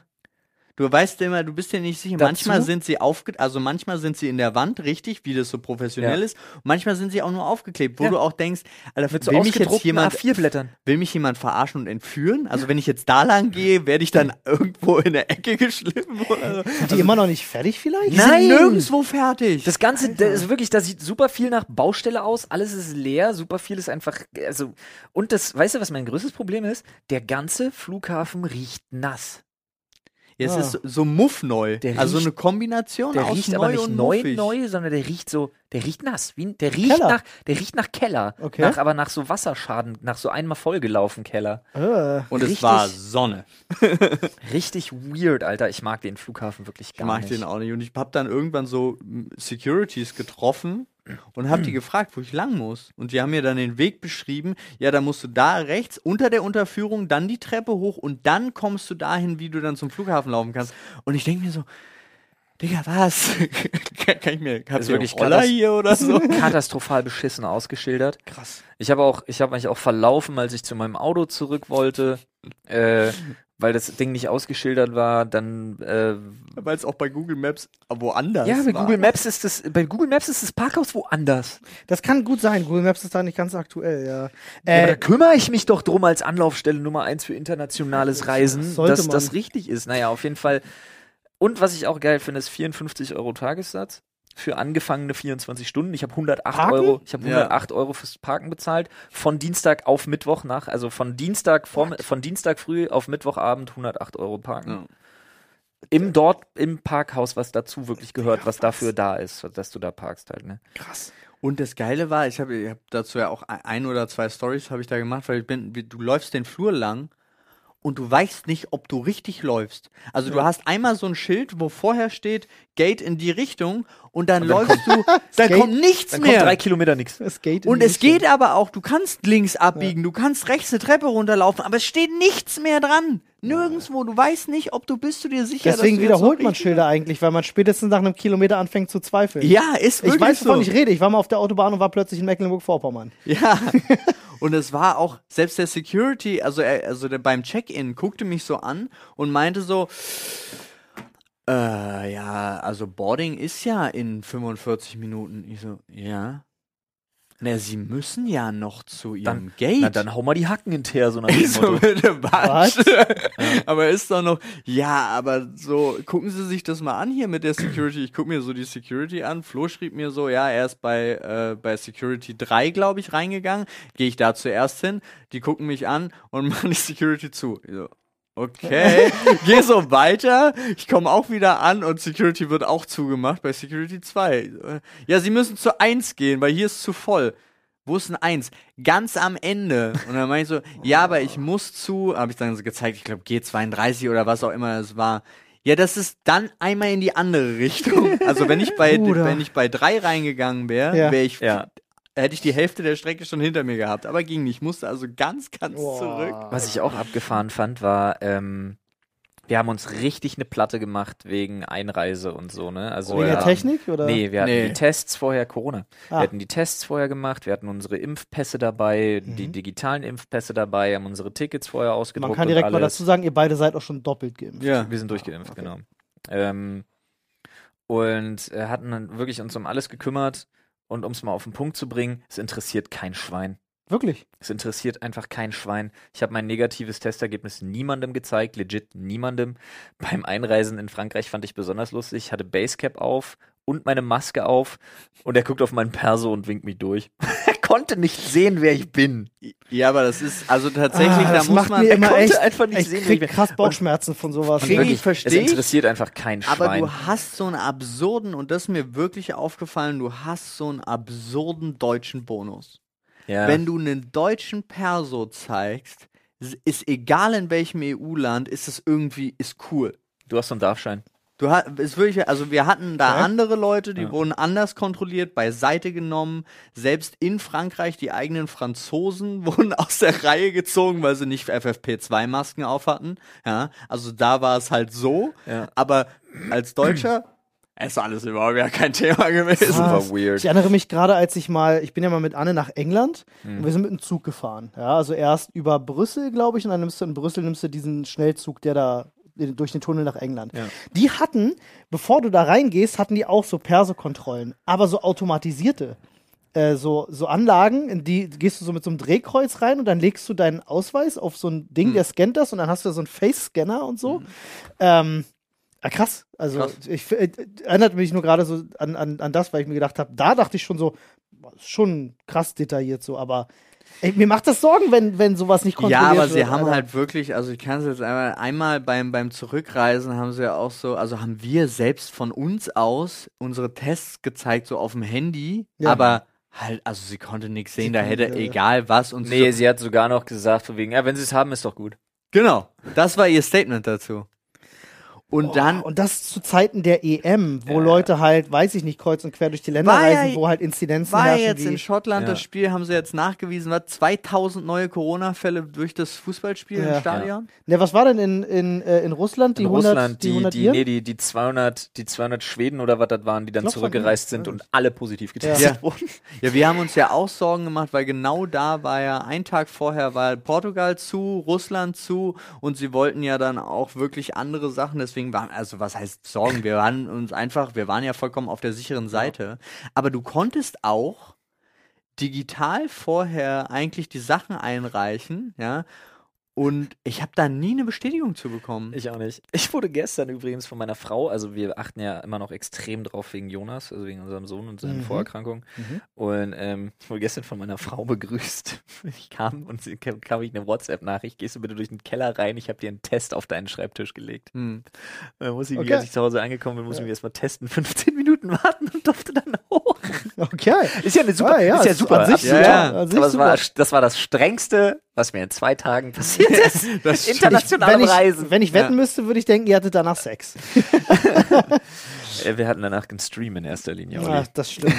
Du weißt immer, du bist dir nicht sicher. Dazu- Manchmal sind sie aufge, also manchmal sind sie in der Wand, richtig, wie das so professionell Ja. ist. Und manchmal sind sie auch nur aufgeklebt, wo Ja. du auch denkst, Alter, Mit so will mich jetzt jemand, A4-Blättern. will mich jemand verarschen und entführen? Also wenn ich jetzt da lang gehe, werde ich dann irgendwo in der Ecke geschliffen oder so? Sind die immer noch nicht fertig vielleicht? Die Nein. sind nirgendwo fertig. Das Ganze, das ist wirklich, da sieht super viel nach Baustelle aus, alles ist leer, super viel ist einfach, also, und das, weißt du, was mein größtes Problem ist? Der ganze Flughafen riecht nass. Ja, es Ah. ist so, muffneu. Der also riecht- eine Kombination Der aus riecht neu aber nicht und neu, muffig. neu, sondern der riecht so, der riecht nass. Wie, der riecht Keller. nach, der riecht nach Keller. Okay. Nach, aber nach so Wasserschaden, nach so einmal vollgelaufen Keller. Äh, Und richtig- es war Sonne. Richtig weird, Alter. Ich mag den Flughafen wirklich Ich gar mag nicht. den auch nicht. Und ich habe dann irgendwann so Securities getroffen und habe die gefragt, wo ich lang muss. Und die haben mir dann den Weg beschrieben. Ja, da musst du da rechts unter der Unterführung, dann die Treppe hoch und dann kommst du dahin, wie du dann zum Flughafen laufen kannst. Und ich denke mir so, Digga, was? kann, ich mir, ihr wirklich Roller hier oder so? Katastrophal beschissen ausgeschildert. Krass. Ich habe auch, ich habe mich auch verlaufen, als ich zu meinem Auto zurück wollte. Äh, weil das Ding nicht ausgeschildert war, dann äh, Weil es auch bei Google Maps woanders ja, bei war. Google Maps ist das bei Google Maps ist das Parkhaus woanders. Das kann gut sein. Google Maps ist da nicht ganz aktuell, ja. Ja, aber da Äh, kümmere ich mich doch drum als Anlaufstelle Nummer eins für internationales Reisen, sollte dass man. das richtig ist. Naja, auf jeden Fall. Und was ich auch geil finde, ist 54 Euro Tagessatz für angefangene 24 Stunden. Ich habe 108 Parken? Euro, ich habe Ja. 108 Euro fürs Parken bezahlt. Von Dienstag auf Mittwoch nach, also von Dienstag vorm, von Dienstag früh auf Mittwochabend 108 Euro parken. Ja. Im dort im Parkhaus, was dazu wirklich gehört, was dafür da ist, dass du da parkst halt. Ne? krass. Und das Geile war, ich habe ich hab dazu ja auch ein oder zwei Stories habe ich da gemacht, weil ich bin, wie- du läufst den Flur lang und du weißt nicht, ob du richtig läufst. Also du hast einmal so ein Schild, wo vorher steht Gate in die Richtung und dann, läufst du, dann kommt nichts Dann kommt mehr. drei Kilometer nichts. Es geht in und es geht aber auch, du kannst links abbiegen, du kannst rechts eine Treppe runterlaufen, aber es steht nichts mehr dran. Nirgendwo. Du weißt nicht, ob du bist du dir sicher, Deswegen wiederholt man Schilder eigentlich, weil man spätestens nach einem Kilometer anfängt zu zweifeln. Ja, ist wirklich ich weiß, wovon so. ich rede. Ich war mal auf der Autobahn und war plötzlich in Mecklenburg-Vorpommern. Ja. Und es war auch, selbst der Security, also, er, also der beim Check-in, guckte mich so an und meinte so, äh, ja, also Boarding ist ja in 45 Minuten. Ich so, ja. Na, sie müssen ja noch zu ihrem Dann- Gate. Na, dann hau mal die Hacken hinterher, so nach dem Ich so, Motto. bitte, was? aber ist doch noch, ja, aber so, gucken Sie sich das mal an hier mit der Security. Ich gucke mir so die Security an. Flo schrieb mir so, ja, er ist bei, äh, bei Security 3, glaube ich, reingegangen. Gehe ich da zuerst hin. Die gucken mich an und machen die Security zu. Ich so, okay, geh so weiter. Ich komme auch wieder an und Security wird auch zugemacht bei Security 2. Ja, Sie müssen zu 1 gehen, weil hier ist zu voll. Wo ist ein Eins? Ganz am Ende. Und dann meine ich so, ja, aber ich muss zu, habe ich dann so gezeigt, ich glaube G32 oder was auch immer es war. Ja, das ist dann einmal in die andere Richtung. Also wenn ich bei, Bruder. wenn ich bei drei reingegangen wäre, Ja. wäre ich, Ja. Hätte ich die Hälfte der Strecke schon hinter mir gehabt. Aber ging nicht. Ich musste also ganz, ganz Boah. zurück. Was ich auch abgefahren fand, war, ähm, wir haben uns richtig eine Platte gemacht wegen Einreise und so, ne? Also Wegen wir der haben- Technik? Oder? Nee, wir hatten Nee. die Tests vorher Corona. Ah. Wir hatten die Tests vorher gemacht, wir hatten unsere Impfpässe dabei, die digitalen Impfpässe dabei, haben unsere Tickets vorher ausgedruckt Man kann direkt und mal dazu sagen, ihr beide seid auch schon doppelt geimpft. Ja. Wir sind durchgeimpft, genau. Ähm, und äh, hatten dann wirklich uns um alles gekümmert und um es mal auf den Punkt zu bringen, es interessiert kein Schwein. Wirklich? Es interessiert einfach kein Schwein. Ich habe mein negatives Testergebnis niemandem gezeigt, legit niemandem. Beim Einreisen in Frankreich fand ich besonders lustig. Ich hatte Basecap auf und meine Maske auf und er guckt auf meinen Perso und winkt mich durch. er konnte nicht sehen, wer ich bin. Ja, aber das ist, also tatsächlich, Ah, da das muss macht man, mir immer konnte echt, einfach nicht ich sehen, krieg wie ich bin. krass Bauchschmerzen von sowas. Krieg ich, versteh es interessiert einfach kein Aber Schwein. du hast so einen absurden, und das ist mir wirklich aufgefallen, du hast so einen absurden deutschen Bonus. ja. Wenn du einen deutschen Perso zeigst, s- ist egal in welchem EU-Land, ist es irgendwie, ist cool. du hast so einen Darfschein. Du hast, ist wirklich, also wir hatten da Okay. andere Leute, die Ja. wurden anders kontrolliert, beiseite genommen. Selbst in Frankreich, die eigenen Franzosen wurden aus der Reihe gezogen, weil sie nicht FFP2-Masken auf hatten. Ja, also da war es halt so. Ja. Aber als Deutscher ist alles überhaupt ja kein Thema gewesen. Super weird. Ich erinnere mich gerade, als ich mal, ich bin ja mal mit Anne nach England Mhm. und wir sind mit dem Zug gefahren. Ja, also erst über Brüssel, glaube ich, und dann nimmst du in Brüssel nimmst du diesen Schnellzug, der da durch den Tunnel nach England. Ja. Die hatten, bevor du da reingehst, hatten die auch so Perso-Kontrollen, aber so automatisierte. Äh, so, so Anlagen, in die gehst du so mit so einem Drehkreuz rein und dann legst du deinen Ausweis auf so ein Ding, der scannt das und dann hast du so einen Face-Scanner und so. Ähm, ja, krass. Also Krass. ich äh, erinnert mich nur gerade so an, an, an das, weil ich mir gedacht habe, da dachte ich schon so, schon krass detailliert so, aber ey, mir macht das Sorgen, wenn, wenn sowas nicht kontrolliert Ja, wird. aber sie haben Alter. halt wirklich, also ich kann es jetzt einmal, einmal beim, beim Zurückreisen haben sie ja auch so, also haben wir selbst von uns aus unsere Tests gezeigt, so auf dem Handy, Ja. aber halt, also sie konnte nichts sehen, da hätte konnte- egal was und Nee, so, sie hat sogar noch gesagt, von wegen, ja, wenn sie es haben, ist doch gut. genau, das war ihr Statement dazu. Und dann, Und das zu Zeiten der EM, wo Ja. Leute halt, weiß ich nicht, kreuz und quer durch die Länder War ja- reisen, wo halt Inzidenzen war herrschen. jetzt wie, in Schottland Ja. das Spiel, haben sie jetzt nachgewiesen, was 2000 neue Corona-Fälle durch das Fußballspiel Ja. im Stadion? ne, was war denn in, in, äh, in Russland? Die in 100, Russland, die, 100 die, nee, die, die 200, die 200 Schweden oder was das waren, die dann Glaub, zurückgereist von- sind und alle positiv getestet Ja. wurden. Ja, wir haben uns ja auch Sorgen gemacht, weil genau da war ja ein Tag vorher war Portugal zu, Russland zu und sie wollten ja dann auch wirklich andere Sachen. Deswegen waren, also was heißt Sorgen? Wir waren uns einfach, wir waren ja vollkommen auf der sicheren Seite. Aber du konntest auch digital vorher eigentlich die Sachen einreichen, ja. Und ich habe da nie eine Bestätigung zu bekommen. Ich auch nicht. Ich wurde gestern übrigens von meiner Frau, also wir achten ja immer noch extrem drauf wegen Jonas, also wegen unserem Sohn und seinen Mhm. Vorerkrankungen. Mhm. Und ähm, ich wurde gestern von meiner Frau begrüßt. Ich kam und sie kam, kam ich eine WhatsApp-Nachricht, gehst du bitte durch den Keller rein, ich habe dir einen Test auf deinen Schreibtisch gelegt. Hm. Dann muss ich, Okay. als ich zu Hause angekommen bin, muss ich mir erstmal testen, 15 Minuten warten und durfte dann hoch. Okay. Ist ja eine super, Ah, ja, ist ja super. an sich super, Ja, an sich Aber es war, super. das war das Strengste, was mir in zwei Tagen passiert ist. Das. Internationale wenn ich, Reisen. Wenn ich wetten Ja. müsste, würde ich denken, ihr hattet danach Sex. Wir hatten danach einen Stream in erster Linie, Olli. Ach, das stimmt.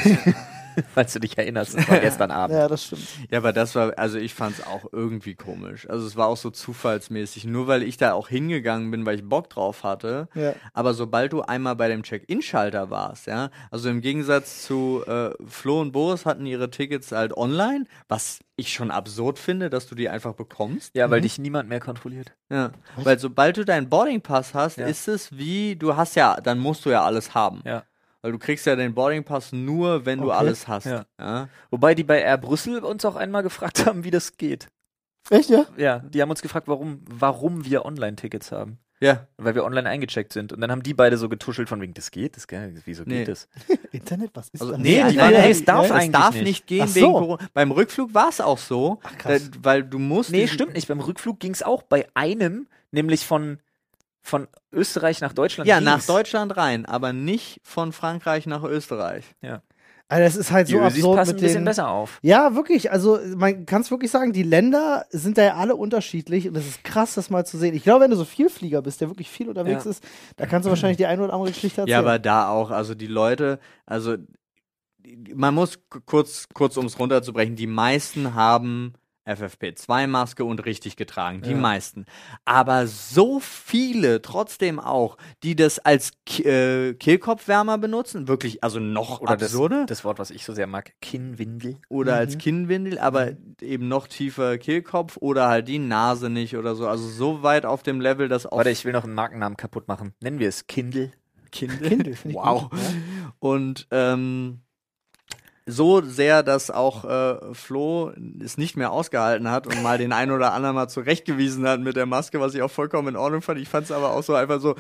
falls du dich erinnerst. Das war gestern Abend. ja, das stimmt. Ja, aber das war, also ich fand es auch irgendwie komisch. Also es war auch so zufallsmäßig, nur weil ich da auch hingegangen bin, weil ich Bock drauf hatte. Ja. Aber sobald du einmal bei dem Check-In-Schalter warst, ja, also im Gegensatz zu äh, Flo und Boris hatten ihre Tickets halt online, was ich schon absurd finde, dass du die einfach bekommst. Ja, weil Mhm. dich niemand mehr kontrolliert. Ja, weil sobald du deinen Boarding-Pass hast, Ja. ist es wie, du hast ja, dann musst du ja alles haben. Ja. Weil du kriegst ja den Boarding-Pass nur, wenn du Okay. alles hast. Ja. Ja. Wobei die bei Air Brüssel uns auch einmal gefragt haben, wie das geht. Echt, ja? Ja, die haben uns gefragt, warum, warum wir Online-Tickets haben. ja. Weil wir online eingecheckt sind. Und dann haben die beide so getuschelt von wegen, das geht, das geht, wieso Nee. geht das? Internet, was ist Also, das? nee, Ja, die ja, waren, ja, nee, es darf es eigentlich darf nicht. nicht gehen Ach wegen so. Corona. Beim Rückflug war es auch so, Ach, krass. da, weil du musst. Nee, stimmt nicht. Beim Rückflug ging es auch bei einem, nämlich von, von Österreich nach Deutschland. Ja, nach. Deutschland rein, aber nicht von Frankreich nach Österreich. Also das ist halt Die so Ösis absurd passen mit ein bisschen den... besser auf. Ja, wirklich. Also man kann es wirklich sagen, die Länder sind da ja alle unterschiedlich und es ist krass, das mal zu sehen. Ich glaube, wenn du so Vielflieger bist, der wirklich viel unterwegs Ja. ist, da kannst du wahrscheinlich die eine oder andere Geschichte erzählen. Ja, aber da auch, also die Leute, also man muss kurz, kurz um es runterzubrechen, die meisten haben FFP2-Maske und richtig getragen, die Ja. meisten. Aber so viele trotzdem auch, die das als K äh, Kehlkopfwärmer benutzen, wirklich, also noch Oder das, absurde. das Wort, was ich so sehr mag, Kinnwindel. oder als Mhm. Kinnwindel, aber eben noch tiefer Kehlkopf oder halt die Nase nicht oder so. Also so weit auf dem Level, dass auch Warte, ich will noch einen Markennamen kaputt machen. Nennen wir es Kindle. Kindle. Kindle, wow. gut. Und ähm, so sehr, dass auch äh, Flo es nicht mehr ausgehalten hat und mal den einen oder anderen mal zurechtgewiesen hat mit der Maske, was ich auch vollkommen in Ordnung fand. Ich fand es aber auch so einfach so,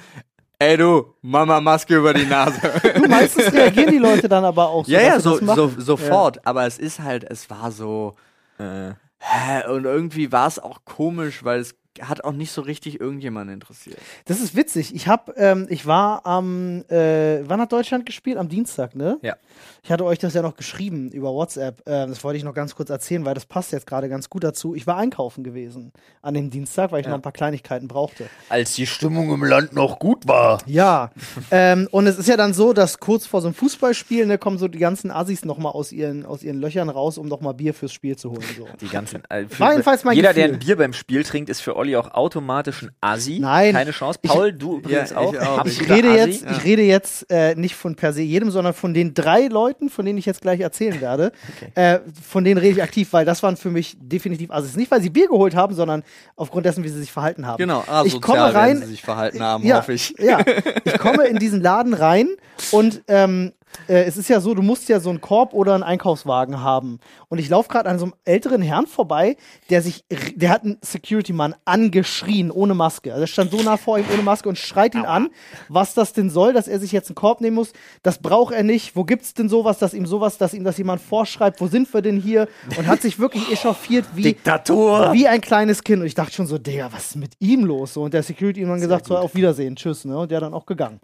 ey du, Mama Maske über die Nase. Du, meistens reagieren die Leute dann aber auch so. ja, ja, so, so, sofort. Aber es ist halt, es war so, Äh, hä, und irgendwie war es auch komisch, weil es hat auch nicht so richtig irgendjemanden interessiert. Das ist witzig. Ich hab, ähm, ich war am, äh, wann hat Deutschland gespielt? Am Dienstag, ne? Ja. Ich hatte euch das ja noch geschrieben über WhatsApp. Ähm, das wollte ich noch ganz kurz erzählen, weil das passt jetzt gerade ganz gut dazu. Ich war einkaufen gewesen an dem Dienstag, weil ich Ja. noch ein paar Kleinigkeiten brauchte. als die Stimmung im Land noch gut war. Ja, ähm, und es ist ja dann so, dass kurz vor so einem Fußballspiel, ne, kommen so die ganzen Assis nochmal aus ihren, aus ihren Löchern raus, um nochmal Bier fürs Spiel zu holen. So. Die ganzen, äh, für, jedenfalls mein jeder, der Gefühl. ein Bier beim Spiel trinkt, ist für Olli auch automatisch ein Assi. Nein. Keine Chance. Paul, du übrigens Ja, auch. ich auch. Ich rede jetzt, ich rede jetzt äh, nicht von per se jedem, sondern von den drei Leuten, von denen ich jetzt gleich erzählen werde. Okay. Äh, von denen rede ich aktiv, weil das waren für mich definitiv Assis. Nicht, weil sie Bier geholt haben, sondern aufgrund dessen, wie sie sich verhalten haben. Genau, ah, ich komme rein, sie sich verhalten haben, ja, hoffe ich. Ja, ich komme in diesen Laden rein und ähm, äh, es ist ja so, du musst ja so einen Korb oder einen Einkaufswagen haben. Und ich laufe gerade an so einem älteren Herrn vorbei, der sich, der hat einen Security-Mann angeschrien, ohne Maske. Also er stand so nah vor ihm ohne Maske und schreit ihn an, was das denn soll, dass er sich jetzt einen Korb nehmen muss. Das braucht er nicht. Wo gibt's denn sowas, dass ihm sowas, dass ihm das jemand vorschreibt? Wo sind wir denn hier? Und hat sich wirklich echauffiert wie, Diktator. wie ein kleines Kind. Und ich dachte schon so, Digga, was ist mit ihm los? So, und der Security-Mann gesagt, so, auf Wiedersehen, tschüss, ne? Und der dann auch gegangen.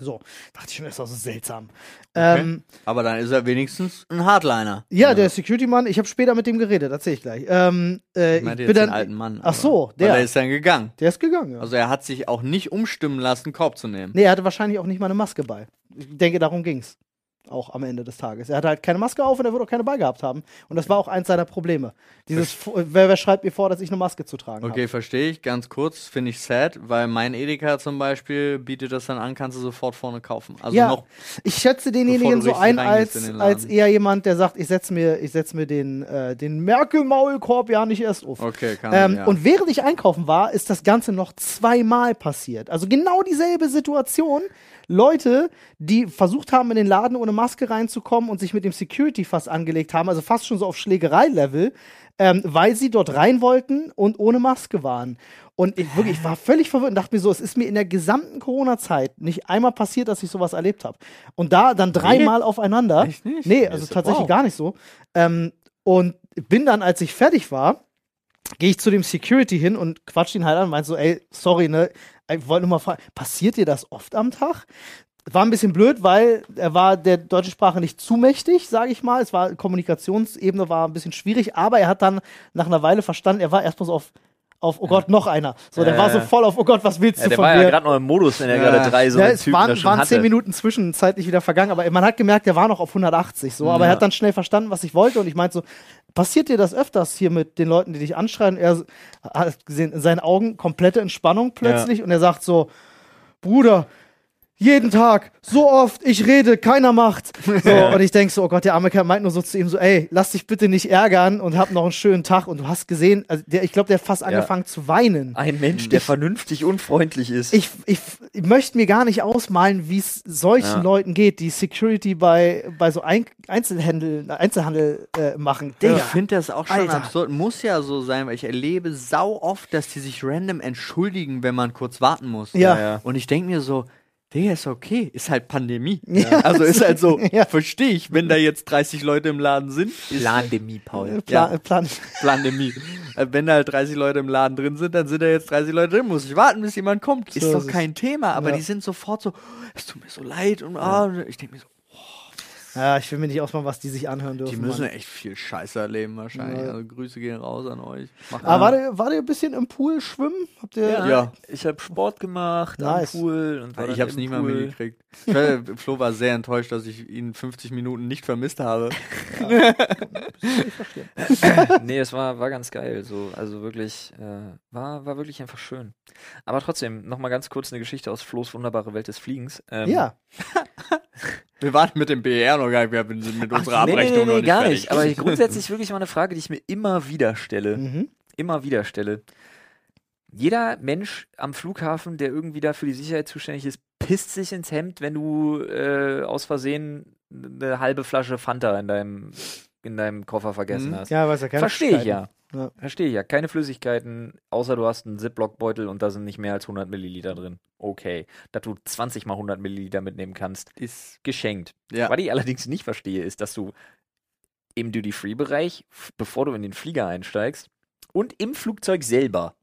So, dachte ich schon, das ist auch so seltsam. Ähm, Aber dann ist er wenigstens ein Hardliner. ja, der Security-Mann, ich habe später mit dem geredet, erzähl ich gleich. Ähm, äh, Ich ich meinte bin jetzt dann, den alten Mann. Ach so, der. er ist dann gegangen. der ist gegangen, ja. Also er hat sich auch nicht umstimmen lassen, Korb zu nehmen. Nee, er hatte wahrscheinlich auch nicht mal eine Maske bei. Ich denke, darum ging's. Auch am Ende des Tages. Er hatte halt keine Maske auf und er wird auch keine bei gehabt haben. Und das war auch eins seiner Probleme. Dieses, wer, wer schreibt mir vor, dass ich eine Maske zu tragen habe? Okay, verstehe ich. Ganz kurz, finde ich sad, weil mein Edeka zum Beispiel bietet das dann an, kannst du sofort vorne kaufen. Also ja, noch ich schätze denjenigen so ein als, als eher jemand, der sagt, ich setze mir, ich setz mir den, äh, den Merkel-Maulkorb ja nicht erst auf. Okay, kann Ähm, ja. Und während ich einkaufen war, ist das Ganze noch zweimal passiert. Also genau dieselbe Situation. Leute, die versucht haben, in den Laden ohne Maske reinzukommen und sich mit dem Security fast angelegt haben, also fast schon so auf Schlägerei-Level, ähm, weil sie dort rein wollten und ohne Maske waren. Und ich wirklich, ich war völlig verwirrt und dachte mir so, es ist mir in der gesamten Corona-Zeit nicht einmal passiert, dass ich sowas erlebt habe. Und da dann dreimal aufeinander. Echt nicht? Nee, Nee, also ist- tatsächlich wow. gar nicht so. Ähm, und bin dann, als ich fertig war, gehe ich zu dem Security hin und quatsch ihn halt an und meinte so, ey, sorry, ne, ich wollte nur mal fragen, passiert dir das oft am Tag? War ein bisschen blöd, weil er war der deutschen Sprache nicht zu mächtig, sage ich mal. Es war Kommunikationsebene war ein bisschen schwierig, aber er hat dann nach einer Weile verstanden, er war erstmal so auf, auf oh Gott, noch einer. So, der Ja, war so voll auf, oh Gott, was willst Ja, du der von war mir? ja gerade noch im Modus, wenn er Ja. gerade drei so ja, es Typen waren, schon waren hatte. zehn Minuten zwischenzeitlich wieder vergangen, aber man hat gemerkt, der war noch auf 180 so, aber er Ja. hat dann schnell verstanden, was ich wollte und ich meinte so, passiert dir das öfters hier mit den Leuten, die dich anschreien? Er hat gesehen, in seinen Augen komplette Entspannung plötzlich und er sagt so, Bruder, jeden Tag, so oft, ich rede, keiner macht. So, und ich denk so, oh Gott, der arme Kerl meint nur so zu ihm so, ey, lass dich bitte nicht ärgern und hab noch einen schönen Tag. Und du hast gesehen, also der, ich glaube, der hat fast angefangen zu weinen. Ein Mensch, der vernünftig und freundlich ist. Ich, ich, ich möchte mir gar nicht ausmalen, wie es solchen Ja. Leuten geht, die Security bei, bei so Ein Einzelhandel, Einzelhandel äh, machen. Ich Digga. finde das auch schon Alter. absurd. Muss ja so sein, weil ich erlebe sau oft, dass die sich random entschuldigen, wenn man kurz warten muss. Ja. ja. Und ich denke mir so, Digga, ist okay, ist halt Pandemie. Ja. Also ist halt so, Ja. verstehe ich, wenn da jetzt 30 Leute im Laden sind, Plandemie, Paul. Plan, Ja. Plan. Pandemie. Äh, wenn da halt 30 Leute im Laden drin sind, dann sind da jetzt 30 Leute drin, muss ich warten, bis jemand kommt. Ist So doch ist es. kein Thema, aber Ja. die sind sofort so, es tut mir so leid und ah, ich denke mir so, Ja, ich will mir nicht ausmalen, was die sich anhören dürfen. die müssen Mann. echt viel Scheiße erleben wahrscheinlich. Ja. Also Grüße gehen raus an euch. Macht Aber war der, war der ein bisschen im Pool schwimmen? Habt ihr, Ja, Ja. ich habe Sport gemacht Nice. am Pool. Und war ich habe es nicht mal mitgekriegt. Flo war sehr enttäuscht, dass ich ihn 50 Minuten nicht vermisst habe. nee, es war, war ganz geil. So, also wirklich, äh, war, war wirklich einfach schön. Aber trotzdem, nochmal ganz kurz eine Geschichte aus Flo's wunderbare Welt des Fliegens. Ähm, Ja. Wir waren mit dem BR noch gar nicht, wir sind mit unserer nee, nee, Abrechnung nee, noch nee, nicht gar fertig. nicht. Aber grundsätzlich wirklich mal eine Frage, die ich mir immer wieder stelle. Mhm. Immer wieder stelle. Jeder Mensch am Flughafen, der irgendwie da für die Sicherheit zuständig ist, pisst sich ins Hemd, wenn du äh, aus Versehen eine halbe Flasche Fanta in deinem, in deinem Koffer vergessen Mhm. hast. Ja, weiß ja keine Verstehe ich ja. Ja. Verstehe ich ja. Keine Flüssigkeiten, außer du hast einen Ziploc-Beutel und da sind nicht mehr als 100 Milliliter drin. Okay. Dass du 20 mal 100 Milliliter mitnehmen kannst, ist geschenkt. Ja. Was ich allerdings nicht verstehe, ist, dass du im Duty-Free-Bereich, bevor du in den Flieger einsteigst und im Flugzeug selber,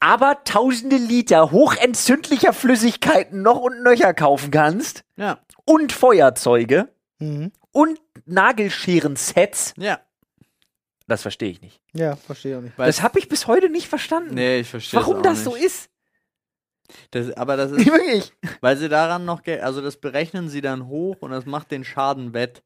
aber tausende Liter hochentzündlicher Flüssigkeiten noch und nöcher kaufen kannst Ja, und Feuerzeuge Mhm. und Nagelscheren-Sets, ja. das verstehe ich nicht. Ja, verstehe ich auch nicht. Weil- Das habe ich bis heute nicht verstanden. Nee, ich verstehe Warum auch das nicht. so ist. Das, aber das ist, Wirklich. weil sie daran noch, also das berechnen sie dann hoch und das macht den Schaden wett.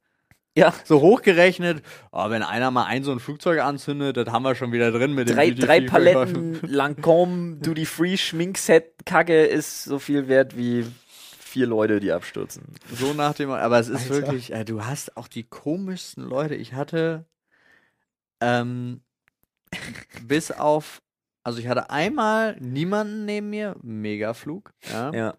Ja. So hochgerechnet, oh, wenn einer mal ein so ein Flugzeug anzündet, das haben wir schon wieder drin mit Drei, dem drei Duty-Free-Verkäufen. Paletten Lancome Duty Free Schminkset Kacke ist so viel wert wie vier Leute, die abstürzen. So nach dem, aber es ist Alter. wirklich, äh, du hast auch die komischsten Leute. Ich hatte, ähm, bis auf, also ich hatte einmal niemanden neben mir, Megaflug, ja. Ja.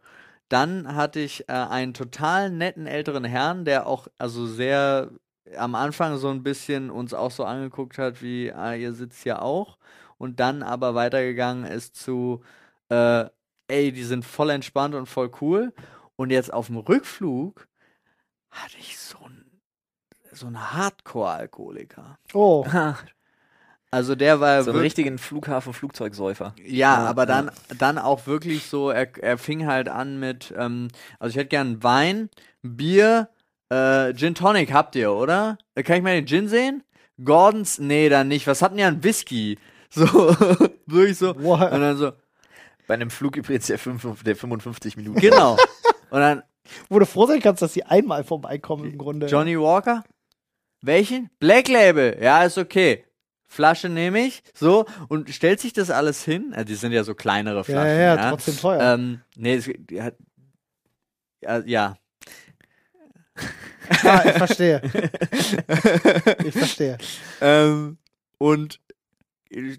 Dann hatte ich äh, einen total netten älteren Herrn, der auch, also sehr am Anfang so ein bisschen uns auch so angeguckt hat, wie, ah, ihr sitzt hier auch. Und dann aber weitergegangen ist zu, äh, ey, die sind voll entspannt und voll cool. Und jetzt auf dem Rückflug hatte ich so ein so Hardcore-Alkoholiker. Oh, Also der war So einen richtigen Flughafen-Flugzeugsäufer. Ja, Ja, aber ja. dann, dann auch wirklich so, er, er fing halt an mit, ähm, also ich hätte gern Wein, Bier, äh, Gin Tonic habt ihr, oder? Äh, Kann ich mal den Gin sehen? Gordons? Nee, dann nicht. Was hatten die an Whisky? So, wirklich so. What? Und dann so, Bei einem Flug übrigens der, 5, der 55 Minuten. genau. Und dann Wo du froh sein kannst, dass sie einmal vorbeikommen im Grunde. Johnny Walker? Welchen? Black Label. Ja, ist okay. Flasche nehme ich, so, und stellt sich das alles hin. Äh, die sind ja so kleinere ja, Flaschen. ja, ja, trotzdem teuer. Ähm, nee, es, die hat, ja, ja. ah, ich verstehe. ich verstehe. ähm, und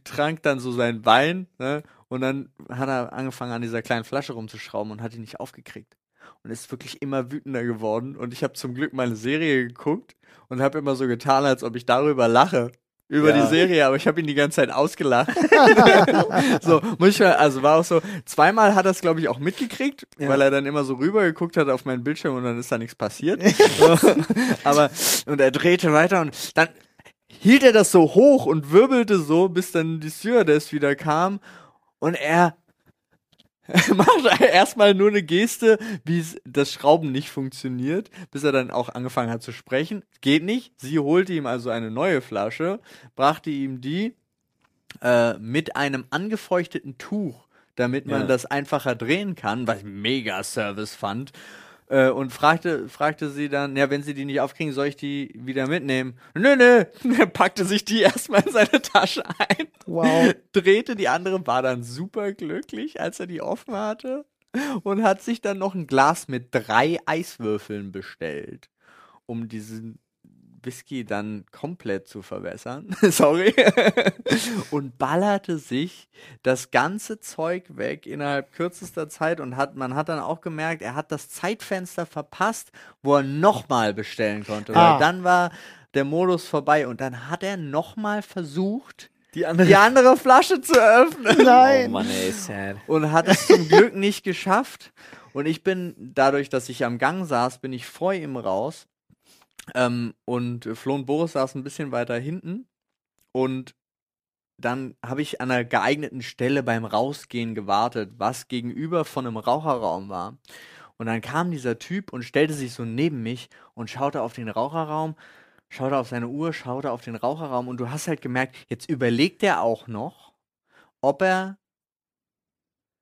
trank dann so seinen Wein, ne? Und dann hat er angefangen, an dieser kleinen Flasche rumzuschrauben und hat ihn nicht aufgekriegt. Und ist wirklich immer wütender geworden. Und ich habe zum Glück meine Serie geguckt und habe immer so getan, als ob ich darüber lache. Über Ja. die Serie, aber ich habe ihn die ganze Zeit ausgelacht. so, muss ich mal, also war auch so, zweimal hat er es, glaube ich, auch mitgekriegt, Ja. weil er dann immer so rüber geguckt hat auf meinen Bildschirm und dann ist da nichts passiert. aber, und er drehte weiter und dann hielt er das so hoch und wirbelte so, bis dann die Stewardess wieder kam und er macht erstmal nur eine Geste, wie das Schrauben nicht funktioniert, bis er dann auch angefangen hat zu sprechen. Geht nicht. Sie holte ihm also eine neue Flasche, brachte ihm die äh, mit einem angefeuchteten Tuch, damit man Ja. das einfacher drehen kann, was ich mega Service fand. Äh, und fragte, fragte sie dann, ja, wenn sie die nicht aufkriegen, soll ich die wieder mitnehmen? Nö, nö. Er packte sich die erstmal in seine Tasche ein Wow. drehte die andere, war dann super glücklich, als er die offen hatte und hat sich dann noch ein Glas mit drei Eiswürfeln bestellt, um diesen Whisky dann komplett zu verwässern. Sorry. und ballerte sich das ganze Zeug weg innerhalb kürzester Zeit und hat, man hat dann auch gemerkt, er hat das Zeitfenster verpasst, wo er nochmal bestellen konnte. Ah. Weil dann war der Modus vorbei und dann hat er nochmal versucht, Die andere. die andere Flasche zu öffnen Oh Nein. Mann, ey, sad. und hat es zum Glück nicht geschafft. Und ich bin, dadurch, dass ich am Gang saß, bin ich vor ihm raus. Ähm, und Flo und Boris saßen ein bisschen weiter hinten. Und dann habe ich an einer geeigneten Stelle beim Rausgehen gewartet, was gegenüber von einem Raucherraum war. Und dann kam dieser Typ und stellte sich so neben mich und schaute auf den Raucherraum, schaute auf seine Uhr, schaute auf den Raucherraum und du hast halt gemerkt, jetzt überlegt er auch noch, ob er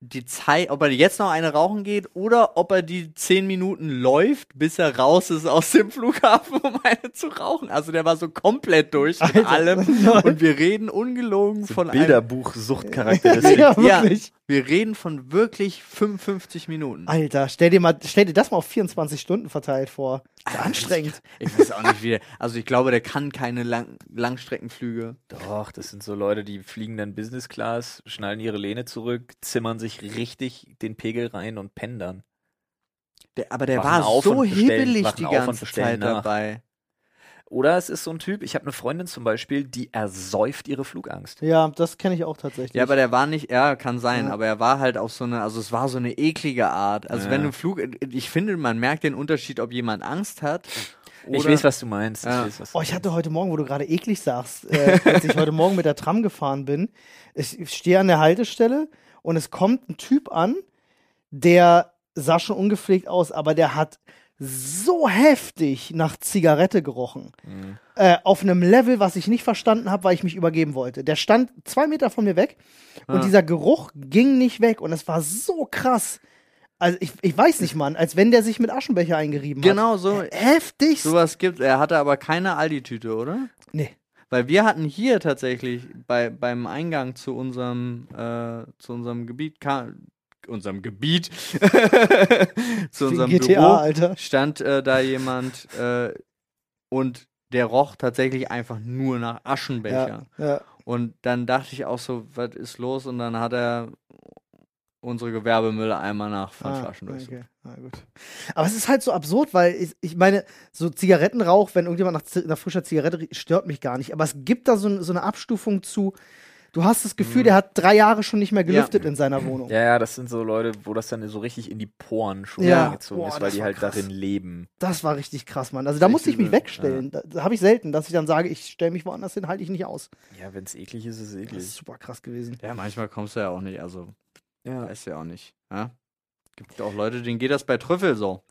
die Zeit, ob er jetzt noch eine rauchen geht oder ob er die zehn Minuten läuft, bis er raus ist aus dem Flughafen, um eine zu rauchen. Also der war so komplett durch mit Alter, allem. Und wir reden ungelogen von einem Bilderbuch-Suchtcharakteristik. Ja. wirklich. Wir reden von wirklich 55 Minuten. Alter, stell dir mal, stell dir das mal auf 24 Stunden verteilt vor. Das ist anstrengend. Ich weiß auch nicht, wie der, also ich glaube, der kann keine Lang Langstreckenflüge. Doch, das sind so Leute, die fliegen dann Business Class, schnallen ihre Lehne zurück, zimmern sich richtig den Pegel rein und pennen dann. Der, aber der Wachen war auf so wachen die ganze Zeit nach. dabei. Oder es ist so ein Typ, ich habe eine Freundin zum Beispiel, die ersäuft ihre Flugangst. Ja, das kenne ich auch tatsächlich. Ja, aber der war nicht, ja, kann sein, Ja. aber er war halt auf so eine, also es war so eine eklige Art. Also Ja. wenn du im Flug, ich finde, man merkt den Unterschied, ob jemand Angst hat. Oder, ich weiß, was du meinst. Ja. Ich weiß, was Oh, ich hatte heute Morgen, wo du gerade eklig sagst, äh, als ich heute Morgen mit der Tram gefahren bin, ich stehe an der Haltestelle und es kommt ein Typ an, der sah schon ungepflegt aus, aber der hat so heftig nach Zigarette gerochen. Mhm. Äh, auf einem Level, was ich nicht verstanden habe, weil ich mich übergeben wollte. Der stand zwei Meter von mir weg und Ah. dieser Geruch ging nicht weg und es war so krass. Also ich, ich weiß nicht, Mann, als wenn der sich mit Aschenbecher eingerieben hat. Genau so, Heftig. sowas gibt. Er hatte aber keine Aldi-Tüte, oder? Nee. Weil wir hatten hier tatsächlich bei, beim Eingang zu unserem, äh, zu unserem Gebiet, ka- unserem Gebiet, zu unserem GTA, Büro, Alter. stand äh, da jemand äh, und der roch tatsächlich einfach nur nach Aschenbecher. Ja, ja. Und dann dachte ich auch so, was ist los? Und dann hat er unsere Gewerbemülleimer nach von Ah, okay. Ah, gut. Aber es ist halt so absurd, weil ich, ich meine, so Zigarettenrauch, wenn irgendjemand nach, nach frischer Zigarette riecht, stört mich gar nicht. Aber es gibt da so, so eine Abstufung zu, Du hast das Gefühl, der hat drei Jahre schon nicht mehr gelüftet in seiner Wohnung. Ja, ja, das sind so Leute, wo das dann so richtig in die Poren schon Ja. reingezogen Boah, ist, weil das die halt krass. darin leben. Das war richtig krass, Mann. Also da musste ich mich wegstellen. Da, da habe ich selten, dass ich dann sage, ich stelle mich woanders hin, halte ich nicht aus. Ja, wenn es eklig ist, ist es Das eklig. ist super krass gewesen. Ja, manchmal kommst du ja auch nicht, also Ja. weißt du ja auch nicht. Ja? Gibt auch Leute, denen geht das bei Trüffel so.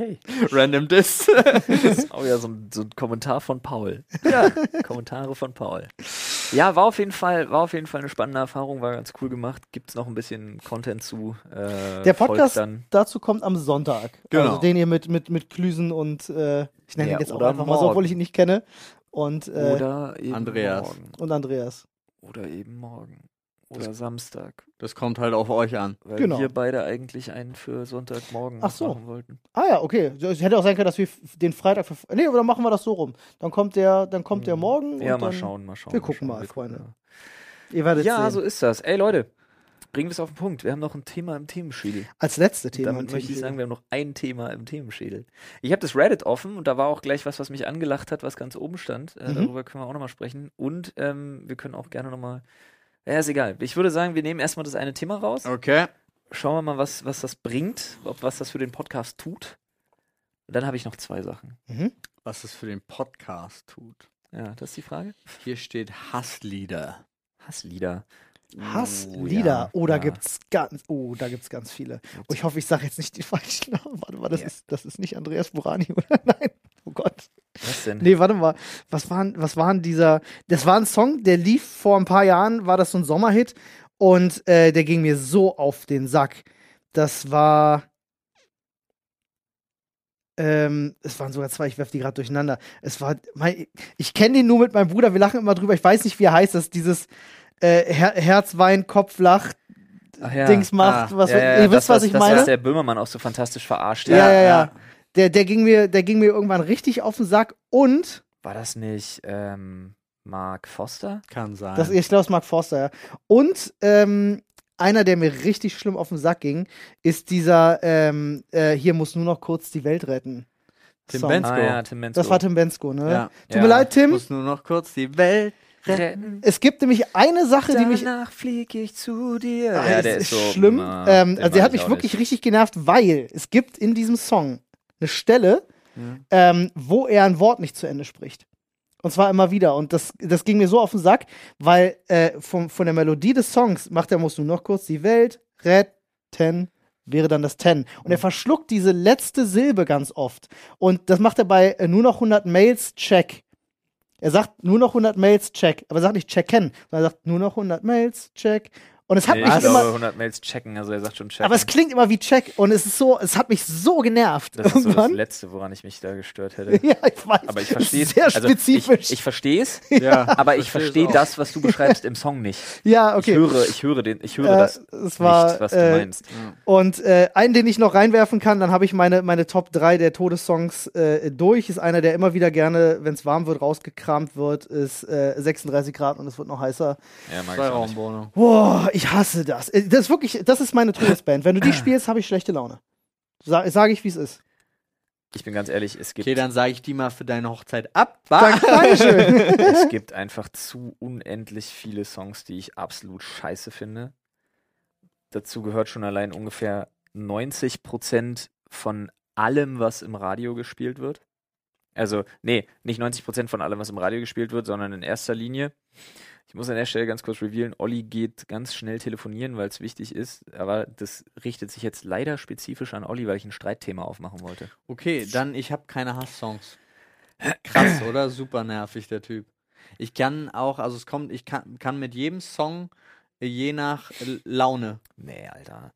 Okay. Random Diss. Das ist auch ja so ein, so ein Kommentar von Paul. Ja, Kommentare von Paul. Ja, war auf jeden Fall, war auf jeden Fall eine spannende Erfahrung, war ganz cool gemacht. Gibt's noch ein bisschen Content zu. Äh, Der Podcast dann. dazu kommt am Sonntag. Genau. Also den ihr mit, mit, mit Klüsen und äh, ich nenne Ja, ihn jetzt auch einfach mal so, morgen. obwohl ich ihn nicht kenne. Und, äh, Oder eben Andreas. morgen. und Andreas. Oder eben morgen. Oder Samstag. Das kommt halt auf euch an. Weil Genau. wir beide eigentlich einen für Sonntagmorgen Ach so. machen wollten. Ah ja, okay. Es hätte auch sein können, dass wir den Freitag für. Nee, aber dann machen wir das so rum. Dann kommt der, dann kommt der morgen. Mhm. Ja, und mal dann, schauen, mal schauen. wir gucken schauen, mal, Freunde. Ihr werdet Ja, sehen. so ist das. Ey Leute, bringen wir es auf den Punkt. Wir haben noch ein Thema im Themenschädel. Als letzte Thema. Damit im möchte ich sagen, wir haben noch ein Thema im Themenschädel. Ich habe das Reddit offen und da war auch gleich was, was mich angelacht hat, was ganz oben stand. Äh, Mhm. Darüber können wir auch nochmal sprechen. Und ähm, wir können auch gerne nochmal. Ja, ist egal. Ich würde sagen, wir nehmen erstmal das eine Thema raus. Okay. Schauen wir mal, was, was das bringt, ob was das für den Podcast tut. Und dann habe ich noch zwei Sachen. Mhm. Was es für den Podcast tut. Ja, das ist die Frage. Hier steht Hasslieder. Hasslieder. Hasslieder. ja, Oh, da ja. gibt's ganz, oh, da gibt's ganz viele. Oh, ich hoffe, ich sage jetzt nicht die falschen Namen. Warte mal, das, Ja. ist, das ist nicht Andreas Burani, oder? Nein. Oh Gott. Was denn? Nee, warte mal. Was waren, was waren dieser. Das war ein Song, der lief vor ein paar Jahren, war das so ein Sommerhit. Und äh, der ging mir so auf den Sack. Das war. Ähm, es waren sogar zwei, ich werfe die gerade durcheinander. Es war. Mein, ich kenne den nur mit meinem Bruder, wir lachen immer drüber. Ich weiß nicht, wie er heißt. Das ist dieses äh, Her Herzwein, Kopflach, Ach ja. Dings macht. Ah, was, ja, ja, ihr wisst, was ich das, meine? Das, was der Böhmermann auch so fantastisch verarscht. ja, ja, ja. ja. Der, der, ging mir, der ging mir irgendwann richtig auf den Sack. Und War das nicht ähm, Mark Foster? Kann sein. Das, ich glaube, es ist Mark Forster, ja. Und ähm, einer, der mir richtig schlimm auf den Sack ging, ist dieser ähm, äh, Hier muss nur noch kurz die Welt retten. Tim Song. Benz- Ah Bensko. ja, Tim Bensko. Das war Tim Bensko, ne? ja. Tut Ja. mir leid, Tim. Muss nur noch kurz die Welt. Retten. Es gibt nämlich eine Sache, die mich. Danach flieg ich zu dir. Ah, ja, das der ist so schlimm. na, ähm, also der hat ich mich wirklich nicht. richtig genervt, weil es gibt in diesem Song eine Stelle, Ja. ähm, wo er ein Wort nicht zu Ende spricht. Und zwar immer wieder. Und das, das ging mir so auf den Sack, weil äh, vom, von der Melodie des Songs macht er, musst du noch kurz die Welt retten, wäre dann das Ten. Und er verschluckt diese letzte Silbe ganz oft. Und das macht er bei äh, nur noch 100 Mails, check. Er sagt nur noch 100 Mails, check. Aber er sagt nicht checken, sondern er sagt nur noch 100 Mails, check. Und es hat Nee, mich ich immer. glaube, 100 Mails checken, also er sagt schon checken. Aber es klingt immer wie Check und es ist so, es hat mich so genervt. das ist so das. Letzte, woran ich mich da gestört hätte. ja, ich weiß. Aber ich verstehe es. Sehr also spezifisch. Ich, ich verstehe es, Ja. aber ich verstehe das, was du beschreibst im Song nicht. ja, okay. Ich höre, ich höre den, ich höre Äh, das es war, nicht, was du äh, meinst. Und äh, einen, den ich noch reinwerfen kann, dann habe ich meine, meine Top 3 der Todessongs äh, durch. Ist einer, der immer wieder gerne, wenn es warm wird, rausgekramt wird, ist äh, 36 Grad und es wird noch heißer. Ja, mag ich auch nicht. Zweiraumwohnung. Boah, ich hasse das. Äh, Das ist wirklich, das ist meine Todesband. Wenn du die spielst, habe ich schlechte Laune. Sa Sage ich, wie es ist. Ich bin ganz ehrlich, es gibt, Okay, dann sage ich die mal für deine Hochzeit ab. Dank, Dankeschön. es gibt einfach zu unendlich viele Songs, die ich absolut scheiße finde. Dazu gehört schon allein ungefähr 90 Prozent von allem, was im Radio gespielt wird. Also, nee, nicht 90 Prozent von allem, was im Radio gespielt wird, sondern in erster Linie. Ich muss an der Stelle ganz kurz revealen, Olli geht ganz schnell telefonieren, weil es wichtig ist, aber das richtet sich jetzt leider spezifisch an Olli, weil ich ein Streitthema aufmachen wollte. Okay, dann ich habe keine Hasssongs. Krass, oder? Super nervig, der Typ. Ich kann auch, also es kommt, ich kann, kann mit jedem Song äh, je nach Laune. Nee, Alter.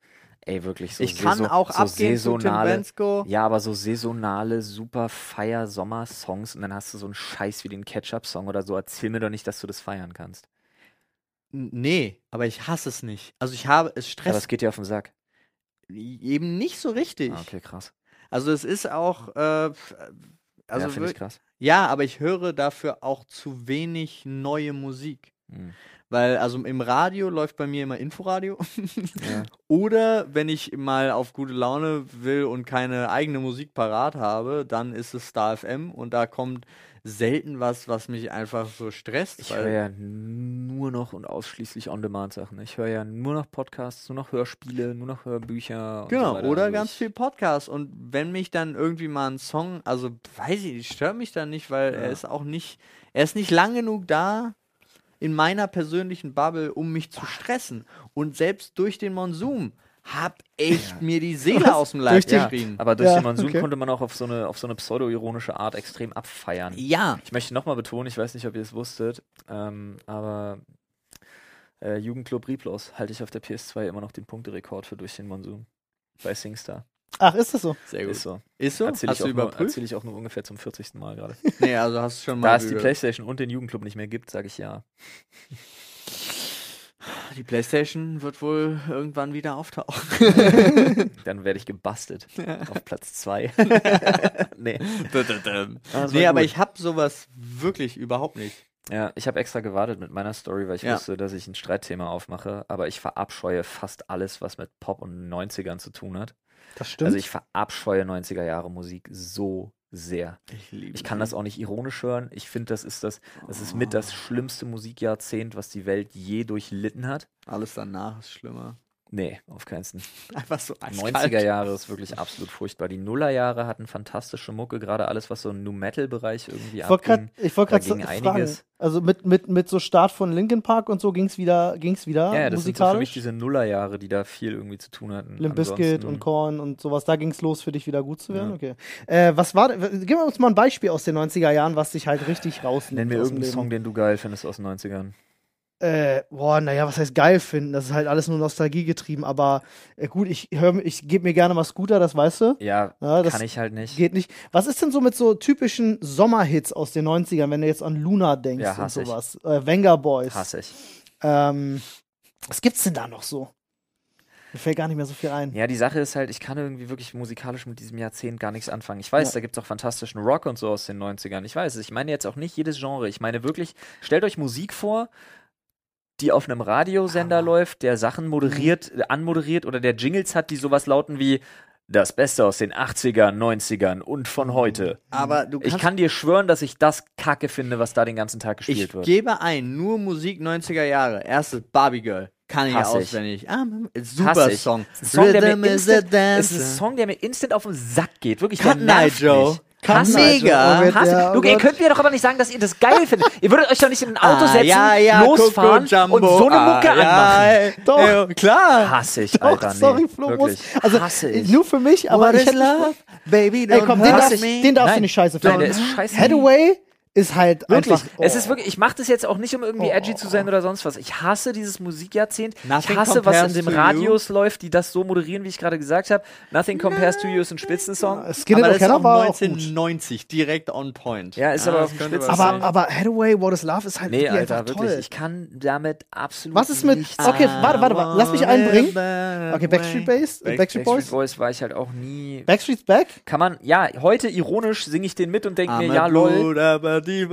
Ey, wirklich so ich kann saison- auch so abgehen zu Tim saisonale, Bensko. Ja, aber so saisonale, super Feier-Sommer-Songs und dann hast du so einen Scheiß wie den Ketchup-Song oder so. Erzähl mir doch nicht, dass du das feiern kannst. Nee, aber ich hasse es nicht. Also ich habe, es Aber stresst es geht dir auf den Sack. eben nicht so richtig. Ah, okay, krass. Also es ist auch, äh, also ja, finde ich krass. ja, aber ich höre dafür auch zu wenig neue Musik. Hm. Weil, also im Radio läuft bei mir immer Inforadio. Ja. Oder wenn ich mal auf gute Laune will und keine eigene Musik parat habe, dann ist es Star FM und da kommt selten was, was mich einfach so stresst. Ich höre ja nur noch und ausschließlich On-Demand-Sachen. Ich höre ja nur noch Podcasts, nur noch Hörspiele, nur noch Hörbücher. Genau, so oder Also ganz viel Podcast. Und wenn mich dann irgendwie mal ein Song, also weiß ich, stört mich dann nicht, weil er Ja. ist auch nicht, er ist nicht lang genug da in meiner persönlichen Bubble, um mich zu stressen. Und selbst durch den Monsum hab echt mir die Seele aus dem Leib geschrien. Aber durch Ja, den Monsun okay. konnte man auch auf so eine, auf so eine pseudo-ironische Art extrem abfeiern. Ja, Ich möchte nochmal betonen, ich weiß nicht, ob ihr es wusstet, ähm, aber äh, Jugendclub Riplos halte ich auf der PS2 immer noch den Punkterekord für durch den Monsun. Bei SingStar. Ach, ist das so? sehr gut. Ist so. Ist so? Erzähle Hast ich, du auch nur- überprüft? erzähl ich auch nur ungefähr zum 40. Mal gerade. Nee, also hast du schon mal. Da es die Playstation und den Jugendclub nicht mehr gibt, sage ich ja. die Playstation wird wohl irgendwann wieder auftauchen. Dann werde ich gebastelt. auf Platz 2. nee. Ah, nee, aber ich hab sowas wirklich überhaupt nicht. Ja, ich habe extra gewartet mit meiner Story, weil ich Ja. wusste, dass ich ein Streitthema aufmache, aber ich verabscheue fast alles, was mit Pop und 90ern zu tun hat. Das stimmt. Also ich verabscheue 90er Jahre Musik so sehr. Ich liebe Ich kann das auch nicht ironisch hören. Ich finde, das ist das, das ist mit das schlimmste Musikjahrzehnt, was die Welt je durchlitten hat. Alles danach ist schlimmer. Nee, auf keinen Fall. Einfach so 90er Jahre ist wirklich absolut furchtbar. Die Nullerjahre hatten fantastische Mucke, gerade alles, was so im New-Metal-Bereich irgendwie Ich wollte abging. gerade wollt da grad ging fragen. einiges. Also mit, mit, mit so Start von Linkin Park und so ging es wieder, ging's wieder Ja, das sind so für mich diese Nullerjahre, die da viel irgendwie zu tun hatten. Limp Bizkit und Korn und sowas, da ging es los für dich wieder gut zu werden? Ja. Okay. Äh, was war, gib wir uns mal ein Beispiel aus den 90er Jahren, was dich halt richtig rausnimmt. Nenn mir irgendeinen. Song, den du geil findest aus den 90ern. Äh, boah, naja, was heißt geil finden? Das ist halt alles nur Nostalgie getrieben, aber äh, gut, ich höre, ich gebe mir gerne mal Scooter, das weißt du. Ja, Ja, das kann ich halt nicht. Geht nicht. Was ist denn so mit so typischen Sommerhits aus den 90ern, wenn du jetzt an Luna denkst Ja, und hasse ich. sowas? Äh, Venga Boys. Hasse ich. Ähm, was gibt's denn da noch so? Mir fällt gar nicht mehr so viel ein. Ja, die Sache ist halt, ich kann irgendwie wirklich musikalisch mit diesem Jahrzehnt gar nichts anfangen. Ich weiß, Ja. da gibt es auch fantastischen Rock und so aus den 90ern. Ich weiß, es. ich meine jetzt auch nicht jedes Genre. Ich meine wirklich, stellt euch Musik vor, die auf einem Radiosender Ah. läuft, der Sachen moderiert, Mhm. äh, anmoderiert oder der Jingles hat, die sowas lauten wie das Beste aus den 80ern, 90ern und von heute. Aber du Ich kann dir schwören, dass ich das kacke finde, was da den ganzen Tag ich gespielt wird. gebe ein, nur Musik 90er Jahre. Erstes Barbie Girl. Kann ich Hasse ich. auswendig. Ah, super ich. Song. Ist ein Song, der mir is a instant, ist ein. Song, der mir instant auf den Sack geht. Wirklich, Cut der nervt Night, Joe. mich. Night, ich. Joe. Oh, der- oh du, ihr könnt mir doch aber nicht sagen, dass ihr das geil findet. Ihr würdet euch doch nicht in ein Auto Ah, setzen, ja, ja, losfahren Coco und so eine Mucke ah, ja, anmachen. ey. Doch. Ja, klar. Hasse ich, Doch, Alter. Nee, sorry, Flo, wirklich. Also, Hasse ich. nur für mich, aber What ich hätte love? Baby, Ey, don't komm, den, darf, den darfst Nein. du nicht scheiße finden. der ist scheiße. Hathaway ist halt Wirklich. einfach. Es oh. ist wirklich, ich mache das jetzt auch nicht, um irgendwie Oh, edgy oh, zu sein oder sonst was. Ich hasse dieses Musikjahrzehnt. Nothing ich hasse, was in den to you. Radios läuft, die das so moderieren, wie ich gerade gesagt habe. Nothing Compares to You ist ein Spitzensong. Skin aber in das the ist auch Keller war auch gut. 1990, direkt on point. Ja, ist Ah, aber auf dem könnte was Spitzen- Aber, aber Hathaway, What is Love ist halt Nee, Alter, einfach wirklich. toll. Ich kann damit absolut Was ist mit- nichts Okay, warte, warte, warte. Lass mich einbringen. Okay, Backstreet Bass, Back- Backstreet Boys. Backstreet Boys war ich halt auch nie. Backstreet's Back? Kann man, ja, heute ironisch singe ich den mit und denke mir, I'm a ja, lol, Die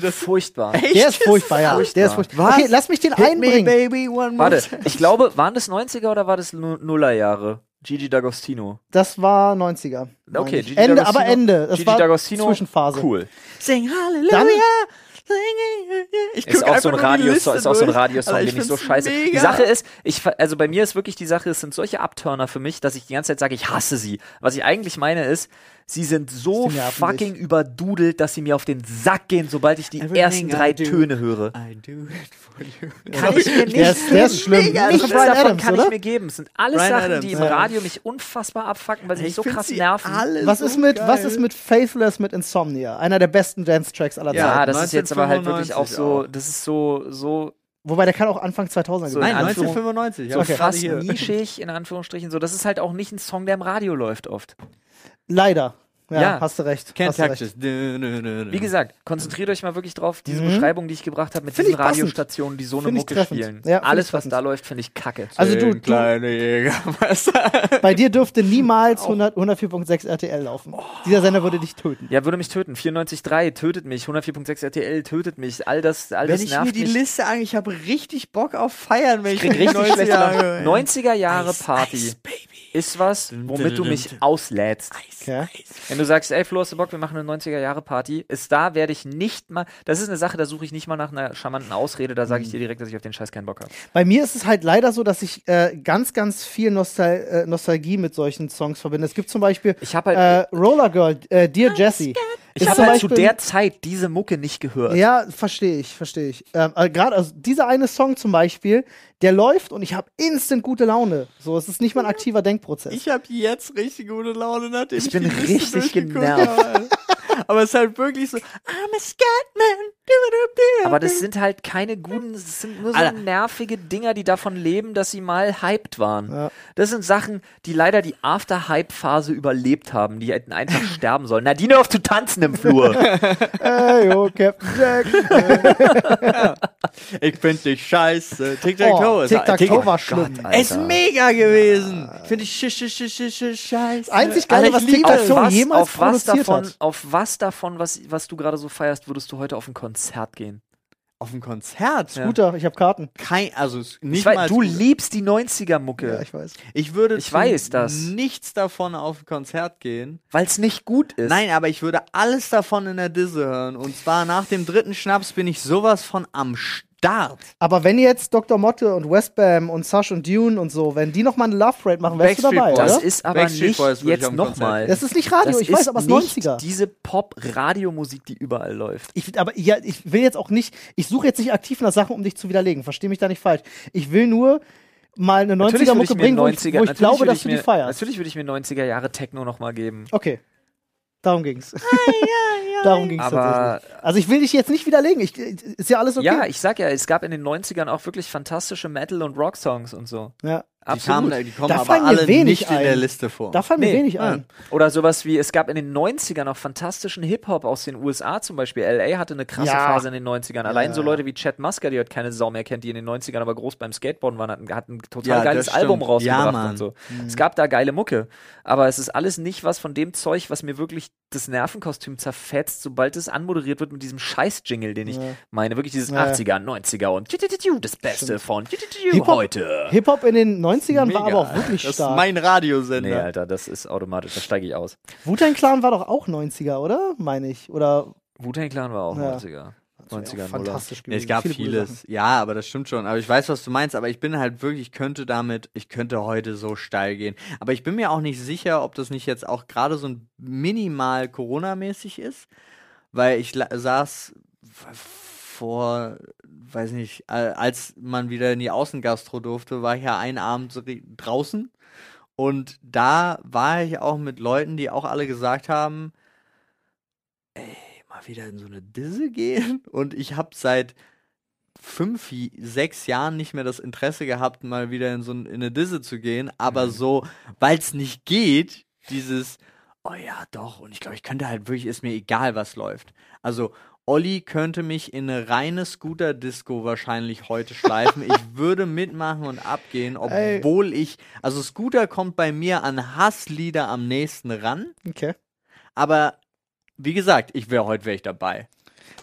das furchtbar. Der ist furchtbar, ja. Furchtbar. Der ist furchtbar. Was? Okay, lass mich den Hit me, einbringen. baby, one more Warte, ich glaube, waren das 90er oder war das Nu- Nullerjahre? Gigi D'Agostino. Das war 90er. meine Okay. Gigi Ende, D'Agostino- aber Ende. Das Gigi war D'Agostino, Zwischenphase. Cool. Sing Halleluja. Dann- Ich Ist auch so die Liste ist auch so ein. Radiosong, Alter, den ich so scheiße. Die mega. Sache ist, ich, also bei mir ist wirklich die Sache, es sind solche Abturner für mich, dass ich die ganze Zeit sage, ich hasse sie. Was ich eigentlich meine ist, sie sind so fucking überdudelt, dass sie mir auf den Sack gehen, sobald ich die Everything ersten drei do. Töne höre. I do it for you. Kann ich mir nicht Der ist, der ist schlimm. Mega Das ist Nichts Brian davon Adams, kann oder? ich mir geben. Es sind alles Bryan Sachen, Adams, die im ja. Radio mich unfassbar abfacken, weil sie mich so krass nerven. Was so ist mit, was ist mit Faithless mit Insomnia? Einer der besten Dance-Tracks aller Ja, Zeiten. das ist jetzt aber halt wirklich auch 1995 so, das ist so, so, Wobei der kann auch Anfang 2000er So gewesen Nein, in Anführung- 1995. so ich krass hier. nischig, in Anführungsstrichen. So, das ist halt auch nicht ein Song, der im Radio läuft oft. Leider. Ja, Ja. hast du recht. Can't hast du touch recht. Dö, dö, dö, dö. Wie gesagt, konzentriert euch mal wirklich drauf, diese Mhm. Beschreibung, die ich gebracht habe mit Find diesen. Radiostationen, die so eine Mucke treffend. spielen. Ja, Alles, ich was treffend. da läuft, finde ich kacke. Also du, du, kleine Jägermeister. bei dir dürfte niemals 100, 104.6 RTL laufen. Dieser Sender würde dich töten. Ja, würde mich töten. 94.3 tötet mich, 104.6 RTL tötet mich. All das, all Wenn das ich mir nervt die mich. Liste an, ich habe richtig Bock auf Feiern, wenn Ich ich, krieg richtig schlechte 90er Laune. 90er Jahre Ice, Party Ice, Baby. Ist was, womit du mich auslädst. Okay. Wenn du sagst, ey Flo, hast du Bock, wir machen eine 90er Jahre Party, ist da, werde ich nicht mal, das ist eine Sache, da suche ich nicht mal nach einer charmanten Ausrede, da Mhm. sage ich dir direkt, dass ich auf den Scheiß keinen Bock habe. Bei mir ist es halt leider so, dass ich äh, ganz, ganz viel Nostal äh, Nostalgie mit solchen Songs verbinde. Es gibt zum Beispiel Ich habe halt, äh, Roller Girl, äh, Dear Jessie. Ich habe halt zu der Zeit diese Mucke nicht gehört. Ja, verstehe ich, verstehe ich. Ähm, äh, Gerade also dieser eine Song zum Beispiel, der läuft und ich habe instant gute Laune. So, es ist nicht mal ein aktiver Denkprozess. Ich habe jetzt richtig gute Laune, nachdem ich, Ich bin richtig genervt. Aber es ist halt wirklich so, I'm a Scatman. Aber das sind halt keine guten, das sind nur so Alter. nervige Dinger, die davon leben, dass sie mal hyped waren. Ja. Das sind Sachen, die leider die After-Hype-Phase überlebt haben, die hätten einfach sterben sollen. Nadine, hör auf zu tanzen im Flur. Ey, yo, Captain Jack. Ich find dich scheiße. Tic-Tac-Toe Oh, ist Tic-Tac-Toe Tic- war schlimm. Alter. Ist mega gewesen. Finde ich sch sch sch sch sch scheiße. Einzig Geile, was Tic-Tac-Toe jemals auf was produziert davon, hat. auf was davon, was, was du gerade so feierst, würdest du heute auf ein Konzert gehen? Auf ein Konzert. Ja. Guter, ich habe Karten. Kein, also nicht Ich weiß, mal du Scooter. liebst die 90er-Mucke, Ja, ich weiß. Ich würde Ich weiß das. nichts davon auf ein Konzert gehen. weil es nicht gut ist. Nein, aber ich würde alles davon in der Disse hören. Und zwar nach dem dritten Schnaps bin ich sowas von am Start. Aber wenn jetzt Dr. Motte und Westbam und Sash und Dune und so, wenn die noch mal eine Love Parade machen, wärst du dabei, Boys. das ist aber Backstreet nicht Boys jetzt nochmal. Das ist nicht Radio, Das ich weiß, ist aber es ist nicht 90er. diese Pop-Radiomusik, die überall läuft. Ich, aber ja, ich will jetzt auch nicht, ich suche jetzt nicht aktiv nach Sachen, um dich zu widerlegen. Versteh mich da nicht falsch. Ich will nur mal eine Natürlich würde 90er-Mucke ich mir bringen, wo ich, 90er wo ich natürlich glaube, würde dass ich du mir, die feierst. Natürlich würde ich mir 90er Jahre Techno nochmal geben. Okay. Darum ging's. Darum ging's Aber- tatsächlich. Also ich will dich jetzt nicht widerlegen. Ich, ist ja alles okay. Ja, ich sag ja, es gab in den 90ern auch wirklich fantastische Metal- und Rock-Songs und so. ja. Die, Absolut. kamen, die kommen Da aber fallen mir alle wenig nicht in der ein. Liste vor. Da fallen mir Nee, wenig ja. ein. Oder sowas wie, es gab in den 90ern auch fantastischen Hip-Hop aus den USA zum Beispiel. L.A. hatte eine krasse Ja. Phase in den 90ern. Allein ja, so. Leute wie Chad Musker, die heute keine Sau mehr kennt, die in den 90ern aber groß beim Skateboarden waren, hatten, hatten ein total Ja, geiles Album rausgebracht und so. Es gab da geile Mucke. Aber es ist alles nicht was von dem Zeug, was mir wirklich das Nervenkostüm zerfetzt, sobald es anmoderiert wird mit diesem Scheiß-Jingle, den ich Ja. meine. Wirklich dieses Ja, ja. 80er, 90er und das Beste von heute. Hip-Hop in den 90ern war Mega. aber auch wirklich das stark. ist mein Radiosender. Nee, Alter, das ist automatisch, da steige ich aus. Wu-Tang Clan war doch auch 90er, oder? Meine ich. Oder Wu-Tang Clan war auch Ja. 90er. Das wär 90er, auch Nuller. fantastisch Nee, es gab Viele vieles. Ja, aber das stimmt schon. Aber ich weiß, was du meinst. Aber ich bin halt wirklich, ich könnte damit, ich könnte heute so steil gehen. Aber ich bin mir auch nicht sicher, ob das nicht jetzt auch gerade so ein minimal Corona-mäßig ist. Weil ich la- saß vor, weiß nicht, als man wieder in die Außengastro durfte, war ich ja einen Abend so draußen. Und da war ich auch mit Leuten, die auch alle gesagt haben, ey, mal wieder in so eine Disse gehen. Und ich habe seit fünf, sechs Jahren nicht mehr das Interesse gehabt, mal wieder in so in eine Disse zu gehen. Aber Mhm. so, weil es nicht geht, dieses, oh ja, doch. Und ich glaube, ich könnte halt wirklich, ist mir egal, was läuft. Also, Olli könnte mich in eine reine Scooter-Disco wahrscheinlich heute schleifen. ich würde mitmachen und abgehen, Ey. obwohl ich, also Scooter kommt bei mir an Hasslieder am nächsten ran. Okay. Aber wie gesagt, ich wäre heute wäre ich dabei.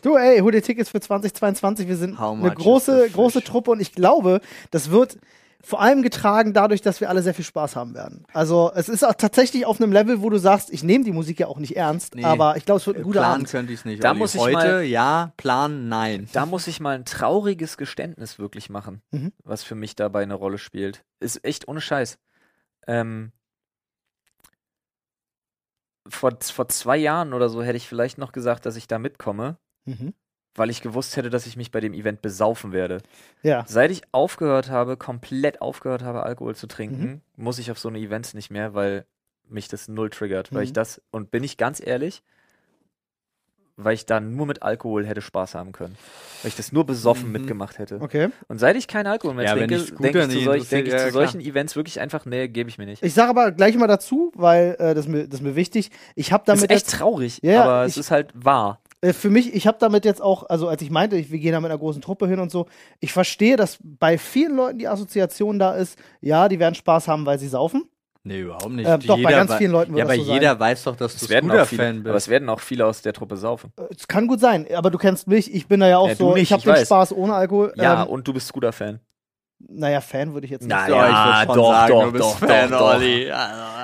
Du, ey, hol dir Tickets für 2022. Wir sind eine große, große? Truppe und ich glaube, das wird vor allem getragen dadurch, dass wir alle sehr viel Spaß haben werden. Also, es ist auch tatsächlich auf einem Level, wo du sagst, ich nehme die Musik ja auch nicht ernst, Nee. aber ich glaube, es wird ein guter Plan Abend. könnte ich es nicht. Da Olli. muss ich heute mal- ja, Plan nein. Da muss ich mal ein trauriges Geständnis wirklich machen, Mhm. was für mich dabei eine Rolle spielt. Ist echt ohne Scheiß. Ähm, vor, vor zwei Jahren oder so hätte ich vielleicht noch gesagt, dass ich da mitkomme, Mhm. Weil ich gewusst hätte, dass ich mich bei dem Event besaufen werde. Ja. Seit ich aufgehört habe, komplett aufgehört habe, Alkohol zu trinken, Mhm. muss ich auf so eine Events nicht mehr, weil mich das null triggert. Weil Mhm. ich das, und bin ich ganz ehrlich, weil ich da nur mit Alkohol hätte Spaß haben können. Weil ich das nur besoffen mitgemacht hätte. Okay. Und seit ich keinen Alkohol mehr Ja, trinke, denke ich, zu, nicht solch, denk ich ja, zu solchen Events wirklich einfach, nee, gebe ich mir nicht. Ich sage aber gleich mal dazu, weil äh, das, ist mir, das ist mir wichtig. Ich habe Das damit ist echt traurig, Ja, aber ich- es ist halt wahr. Äh, für mich, ich habe damit jetzt auch, also als ich meinte, ich, wir gehen da mit einer großen Truppe hin und so, ich verstehe, dass bei vielen Leuten die Assoziation da ist, ja, die werden Spaß haben, weil sie saufen. Nee, überhaupt nicht. Äh, doch, bei ganz vielen Leuten wird Ja, das aber so jeder weiß doch, dass du Es werden, auch viele, Scooter-Fan aber es bist. werden auch viele aus der Truppe saufen. Äh, Es kann gut sein, aber du kennst mich, ich bin da ja auch Ja, du so, nicht, ich habe ich den weiß. Spaß ohne Alkohol. Ja, ähm, und du bist Scooter-Fan. naja, Fan würde ich jetzt nicht Na sagen. Ja, ich würd schon doch, sagen, doch, du bist doch, Fan, doch, doch. Olli.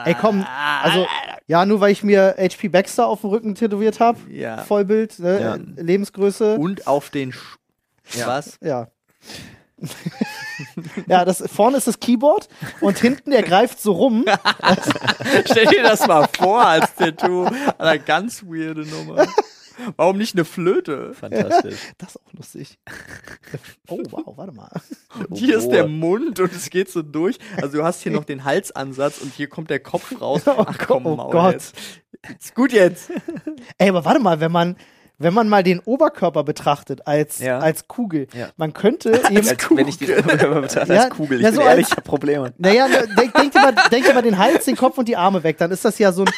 Ey, komm, also, ja, nur weil ich mir HP Baxter auf dem Rücken tätowiert habe, Ja. Vollbild, ne, Ja. Lebensgröße. Und auf den Sch Ja. Was? Ja. ja, das vorne ist das Keyboard und hinten der greift so rum. Stell dir das mal vor als Tattoo. Eine ganz weirde Nummer. Warum nicht eine Flöte? Fantastisch. Das ist auch lustig. Oh, wow, warte mal. Und hier ist der Oh. Mund und es geht so durch. Also du hast hier noch den Halsansatz und hier kommt der Kopf raus. Oh Ach komm, Gott, oh Maul Gott. Jetzt. Ist gut jetzt. Ey, aber warte mal, wenn man, wenn man mal den Oberkörper betrachtet als, Ja. als Kugel, Ja. man könnte eben. Als, wenn ich die betrachte Ja, als Kugel, ich ja, bin so ehrlich, ich hab Probleme. Naja, denk, denk, dir mal, denk dir mal den Hals, den Kopf und die Arme weg, dann ist das ja so ein.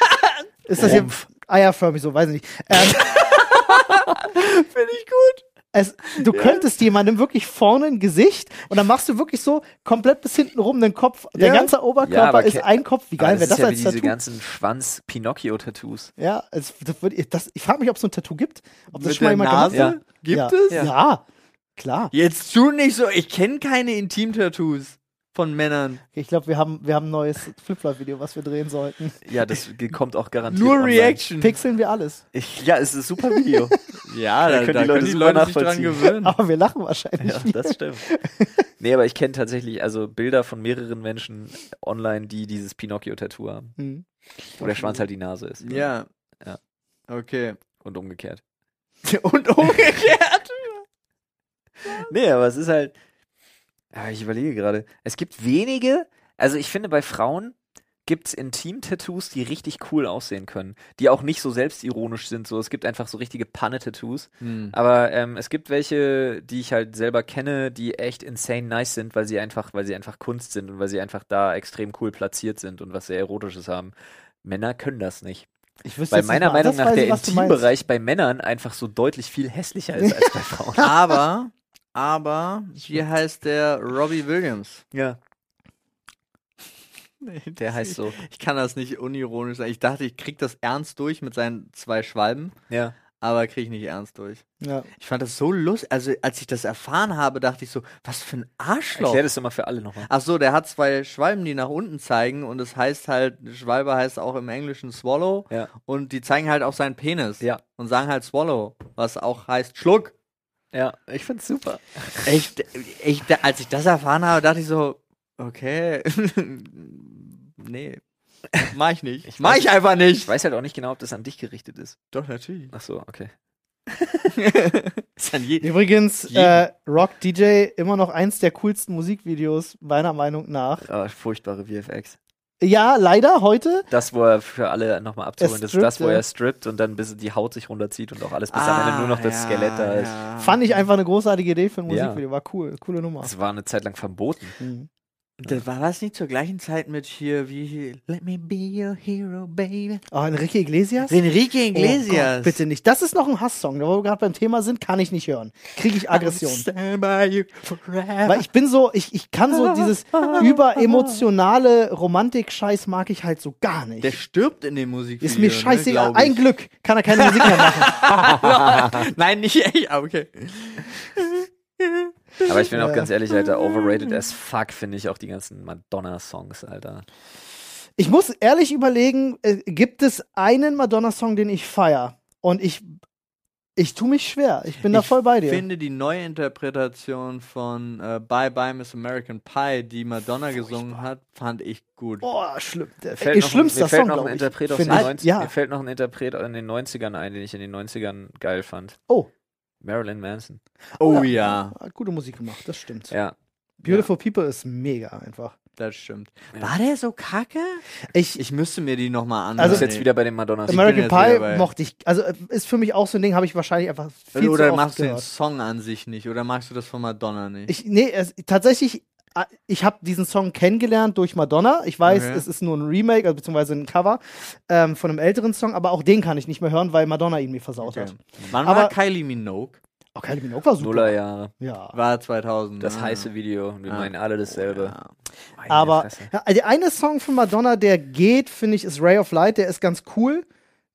Ist das ja Rumpf. Eierförmig, so, weiß ich nicht. Ähm, Finde ich gut. es, du könntest jemandem wirklich vorne ein Gesicht und dann machst du wirklich so komplett bis hinten rum den Kopf. Der Ja. ganze Ja, Oberkörper aber ist ein Kopf. Wie geil wäre das ist ja wie als diese Tattoo? ganzen Schwanz-Pinocchio-Tattoos. Ja, es, das würd, das, ich frage mich, ob es so ein Tattoo gibt. Ob das Mit schon mal der jemand Nase? gemacht hat. Gibt ja. es? Ja. ja, klar. Jetzt tu nicht so. Ich kenne keine Intim-Tattoos von Männern. Ich glaube, wir haben, wir haben ein neues Flipflop-Video, was wir drehen sollten. Ja, das kommt auch garantiert. Nur online. Reaction. Pixeln wir alles. Ich, ja, es ist ein super Video. Ja, Da da, können die Leute können die Leute sich dran gewöhnen. Aber wir lachen wahrscheinlich. ja, das stimmt. Nee, aber ich kenne tatsächlich also Bilder von mehreren Menschen online, die dieses Pinocchio-Tattoo haben. Hm. Wo der Schwanz halt die Nase ist. Ja. Ja. Okay. Und umgekehrt. Und umgekehrt. Nee, aber es ist halt. Ja, ich überlege gerade. Es gibt wenige, also ich finde, bei Frauen gibt es Intim-Tattoos, die richtig cool aussehen können. Die auch nicht so selbstironisch sind. So, es gibt einfach so richtige Panne-Tattoos. Hm. Aber ähm, es gibt welche, die ich halt selber kenne, die echt insane nice sind, weil sie einfach, weil sie einfach Kunst sind und weil sie einfach da extrem cool platziert sind und was sehr Erotisches haben. Männer können das nicht. Ich wüsste Weil meiner Meinung nach der du meinst. Intimbereich bei Männern einfach so deutlich viel hässlicher ist als bei Frauen. Aber, aber, hier heißt der Robbie Williams. Ja. Der heißt so. Ich kann das nicht unironisch sagen. Ich dachte, ich krieg das ernst durch mit seinen zwei Schwalben, Ja. aber krieg ich nicht ernst durch. Ja. Ich fand das so lustig. Also, als ich das erfahren habe, dachte ich so, was für ein Arschloch. Erklär das mal für alle nochmal. Ach so, der hat zwei Schwalben, die nach unten zeigen und es heißt halt, Schwalbe heißt auch im Englischen Swallow Ja. und die zeigen halt auf seinen Penis Ja. und sagen halt Swallow, was auch heißt Schluck. Ja, ich find's super. Echt, echt, als ich das erfahren habe, dachte ich so, okay, nee, mach ich nicht. Ich mach weiß- ich einfach nicht. Ich weiß halt auch nicht genau, ob das an dich gerichtet ist. Doch, natürlich. Ach so, okay. ist an je Übrigens, äh, Rock DJ immer noch eins der coolsten Musikvideos, meiner Meinung nach. Ah, furchtbare VFX. Ja, leider heute. Das, wo er für alle nochmal abzuholen, das ist das, wo er strippt und dann bis die Haut sich runterzieht und auch alles, bis am Ende nur noch das Ah, Skelett da ist. ja. Fand ich einfach eine großartige Idee für ein. Musikvideo. War cool. Coole Nummer. Das war eine Zeit lang verboten. Mhm. Das war das nicht zur gleichen Zeit mit hier, wie hier, Let me be your hero, baby. Oh, Enrique Iglesias? Enrique Oh Iglesias. Gott, bitte nicht. Das ist noch ein Hasssong. Da wo wir gerade beim Thema sind, kann ich nicht hören. Kriege ich Aggression. Stand by you forever. Weil ich bin so, ich, ich kann so dieses überemotionale Romantik-Scheiß mag ich halt so gar nicht. Der stirbt in dem Musikvideo. ist mir ne, scheißegal. ich. Ein Glück kann er keine Musik mehr machen. Nein, nicht echt, aber okay. Aber ich bin auch ganz ehrlich, Alter, overrated as fuck finde ich auch die ganzen Madonna-Songs, Alter. Ich muss ehrlich überlegen, äh, gibt es einen Madonna-Song, den ich feier? Und ich, ich tue mich schwer. Ich bin da Ich voll bei dir. Ich finde die Neuinterpretation von äh, Bye Bye Miss American Pie, die Madonna gesungen hat, fand ich gut. Boah, schlimm. Der, fällt ihr noch, schlimmster mir fällt Song, noch ein ich. Interpret aus den Find ich. 90 Ja. Mir fällt noch ein Interpret in den 90ern ein, den ich in den 90ern geil fand. Oh. Marilyn Manson. Oh ja. Hat gute Musik gemacht, das stimmt. Ja. Beautiful People ist mega einfach. das stimmt. War der so kacke? Ich, Ich müsste mir die nochmal an. Also- Du bist jetzt wieder bei den Madonnas. bin American Pie mochte ich, also äh, ist für mich auch so ein Ding, habe ich wahrscheinlich einfach viel Oder zu magst du den. Song an sich nicht? Oder magst du das von Madonna nicht? Ich, nee, es, tatsächlich, ich habe diesen Song kennengelernt durch Madonna. Ich weiß, Okay. es ist nur ein Remake, also beziehungsweise ein Cover ähm, von einem älteren Song, aber auch den kann ich nicht mehr hören, weil Madonna ihn mir versaut Okay. hat. Wann Aber- war Kylie Minogue? Auch Kylie Minogue war super. Nullerjahre. Ja. War 2000. Das ne? heiße Video. Wir Ah. meinen alle dasselbe. Ja. Meine Aber ja, der eine Song von Madonna, der geht, finde ich, ist Ray of Light. Der ist ganz cool.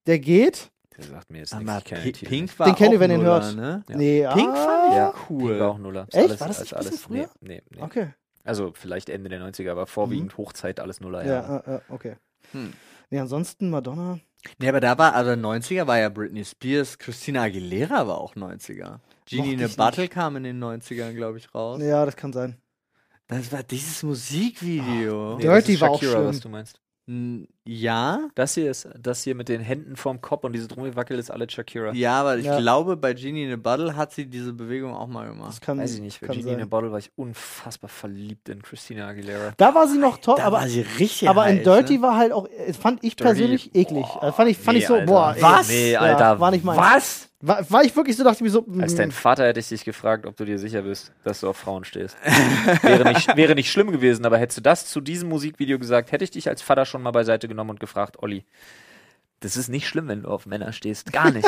Der geht. Der sagt mir jetzt Aber nichts. Ich Pink nicht. war Den kennt ihr, auch wenn ihr ihn Nuller, hört. Ne? Ja. Nee, Pink fand ich Ja, cool. Pink war auch Nuller. Ist Echt? Alles, War das nicht ein bisschen alles, nee, nee, nee. Okay. Also vielleicht Ende der 90er, aber vorwiegend Hochzeit alles Nuller. Ja, Ja. äh, äh, okay. Hm. Nee, ansonsten Madonna. Nee, aber da war, also 90er war ja Britney Spears, Christina Aguilera war auch 90er. Genie in a Battle nicht. kam in den 90ern, glaube ich, raus. Ja, das kann sein. Das war dieses Musikvideo. Nee, Dirty das ist war auch schlimm. was du meinst. N- Ja, Das hier ist, das hier mit den Händen vorm Kopf und diese Drummelwackel ist alle Shakira. ja, aber ich Ja. glaube, bei Genie in a Battle hat sie diese Bewegung auch mal gemacht. Das kann, Weiß ich nicht. Bei Genie in a sein. Bottle war ich unfassbar verliebt in Christina Aguilera. Da war sie noch toll, Da aber, war sie richtig aber in heiß, Dirty ne? war halt auch, äh, fand ich Dirty, persönlich eklig. boah, Also fand ich, fand nee, ich so, Alter. boah, Was? Nee, Ja, Alter. war nicht meins. Was? War, war ich wirklich so, dachte ich mir so, Als mm, dein Vater hätte ich dich gefragt, ob du dir sicher bist, dass du auf Frauen stehst. wäre, nicht, wäre nicht schlimm gewesen, aber hättest du das zu diesem Musikvideo gesagt, hätte ich dich als Vater schon mal beiseite genommen und gefragt, Olli, das ist nicht schlimm, wenn du auf Männer stehst. Gar nicht.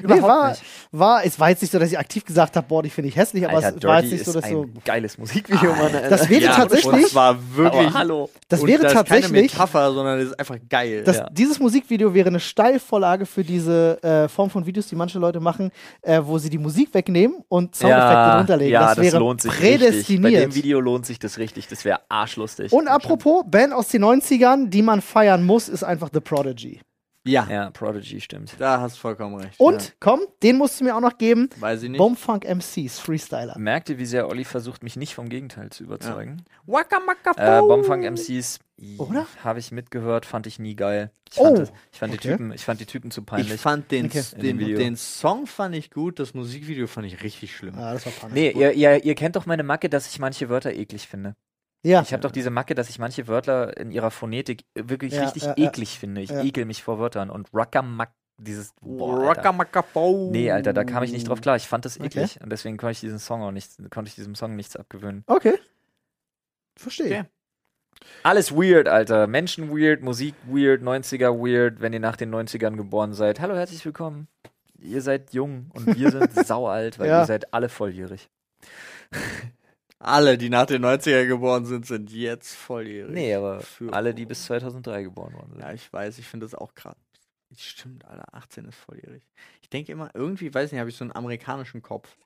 nee, Überhaupt war, nicht. war, es war jetzt nicht so, dass ich aktiv gesagt habe, boah, die finde ich hässlich, aber Alter, es war jetzt nicht so, ist dass so, ein geiles Musikvideo, Mann. Alter. das wäre ja, tatsächlich, Und zwar wirklich. Aber hallo. das und wäre das ist tatsächlich, keine Metapher, sondern das ist einfach geil. Das, Ja. Dieses Musikvideo wäre eine Steilvorlage für diese äh, Form von Videos, die manche Leute machen, äh, wo sie die Musik wegnehmen und Soundeffekte drunter legen. Ja, das das, wäre lohnt sich richtig. Bei prädestiniert. dem Video lohnt sich das richtig. Das wäre arschlustig. und apropos, Band aus den 90ern, die man feiern muss, ist einfach The Prodigy. Ja, Ja, Prodigy stimmt. da hast du vollkommen recht. Und, ja. komm, den musst du mir auch noch geben, weiß ich nicht. Bombfunk MCs, Freestyler. Merkt ihr, wie sehr Olli versucht, mich nicht vom Gegenteil zu überzeugen? Waka maka Äh, Bo. Bombfunk MCs Oder? habe ich mitgehört, fand ich nie geil. Ich Oh, fand, das, ich fand die okay. Typen, ich fand die Typen zu Ich peinlich. fand den, Okay. Den, den Song fand ich gut, das Musikvideo fand ich richtig schlimm. Ah, das war Panne. Nee, ihr, ihr, ihr kennt doch meine Macke, dass ich manche Wörter eklig finde. Ja, Ich habe doch diese Macke, dass ich manche Wörter in ihrer Phonetik wirklich Ja, richtig ja, ja. eklig finde. Ich Ja. ekel mich vor Wörtern. Und Rackamuck, dieses. Bo. Nee, Alter, da kam ich nicht drauf klar. Ich fand das Okay. eklig. Und deswegen konnte ich diesen Song auch nicht, konnte ich diesem Song nichts abgewöhnen. okay. Verstehe. Okay. Alles weird, Alter. Menschen weird, Musik weird, 90er weird, wenn ihr nach den 90ern geboren seid. Hallo, herzlich willkommen. Ihr seid jung und wir sind saualt, weil Ja. ihr seid alle volljährig. Alle, die nach den 90er geboren sind, sind jetzt volljährig. Nee, aber Für- alle, die bis 2003 geboren worden sind. Ja, ich weiß, ich finde das auch krass. Stimmt, Alter, 18 ist volljährig. Ich denke immer, irgendwie, weiß nicht, habe ich so einen amerikanischen Kopf.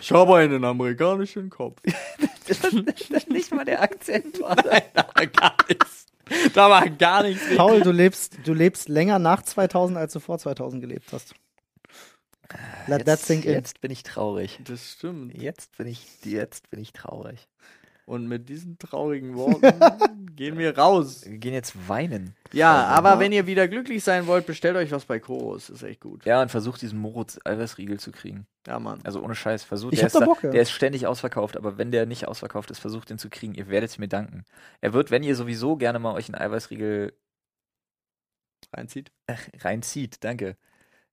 Ich habe einen amerikanischen Kopf. nicht mal der Akzent war. Nein, da war gar nichts. Da war gar nichts. Paul, du lebst, du lebst länger nach 2000, als du vor 2000 gelebt hast. Let that Jetzt, in. jetzt bin ich traurig. Das stimmt. Jetzt bin ich, jetzt bin ich traurig. Und mit diesen traurigen Worten gehen wir raus. Wir gehen jetzt weinen. Ja, Also, aber wenn ihr wieder glücklich sein wollt, bestellt euch was bei Chorus. Ist echt gut. Ja, und versucht diesen Moritz Eiweißriegel zu kriegen. Ja, Mann. Also ohne Scheiß, versucht. Ich der hab ist da Bock, ja. Der ist ständig ausverkauft, aber wenn der nicht ausverkauft ist, versucht den zu kriegen. Ihr werdet es mir danken. Er wird, wenn ihr sowieso gerne mal euch einen Eiweißriegel Reinzieht. reinzieht, danke.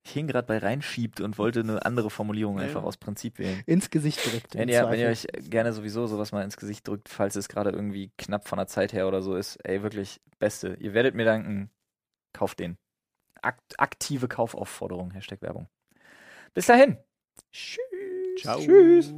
Ich hing gerade bei reinschiebt und wollte eine andere Formulierung einfach aus Prinzip wählen. Ins Gesicht im Wenn ihr, wenn ihr euch gerne sowieso sowas mal ins Gesicht drückt, falls es gerade irgendwie knapp von der Zeit her oder so ist, ey, wirklich, Beste. Ihr werdet mir danken. Kauft den. Akt, aktive Kaufaufforderung, Hashtag Werbung. Bis dahin. Tschüss. Ciao. Tschüss.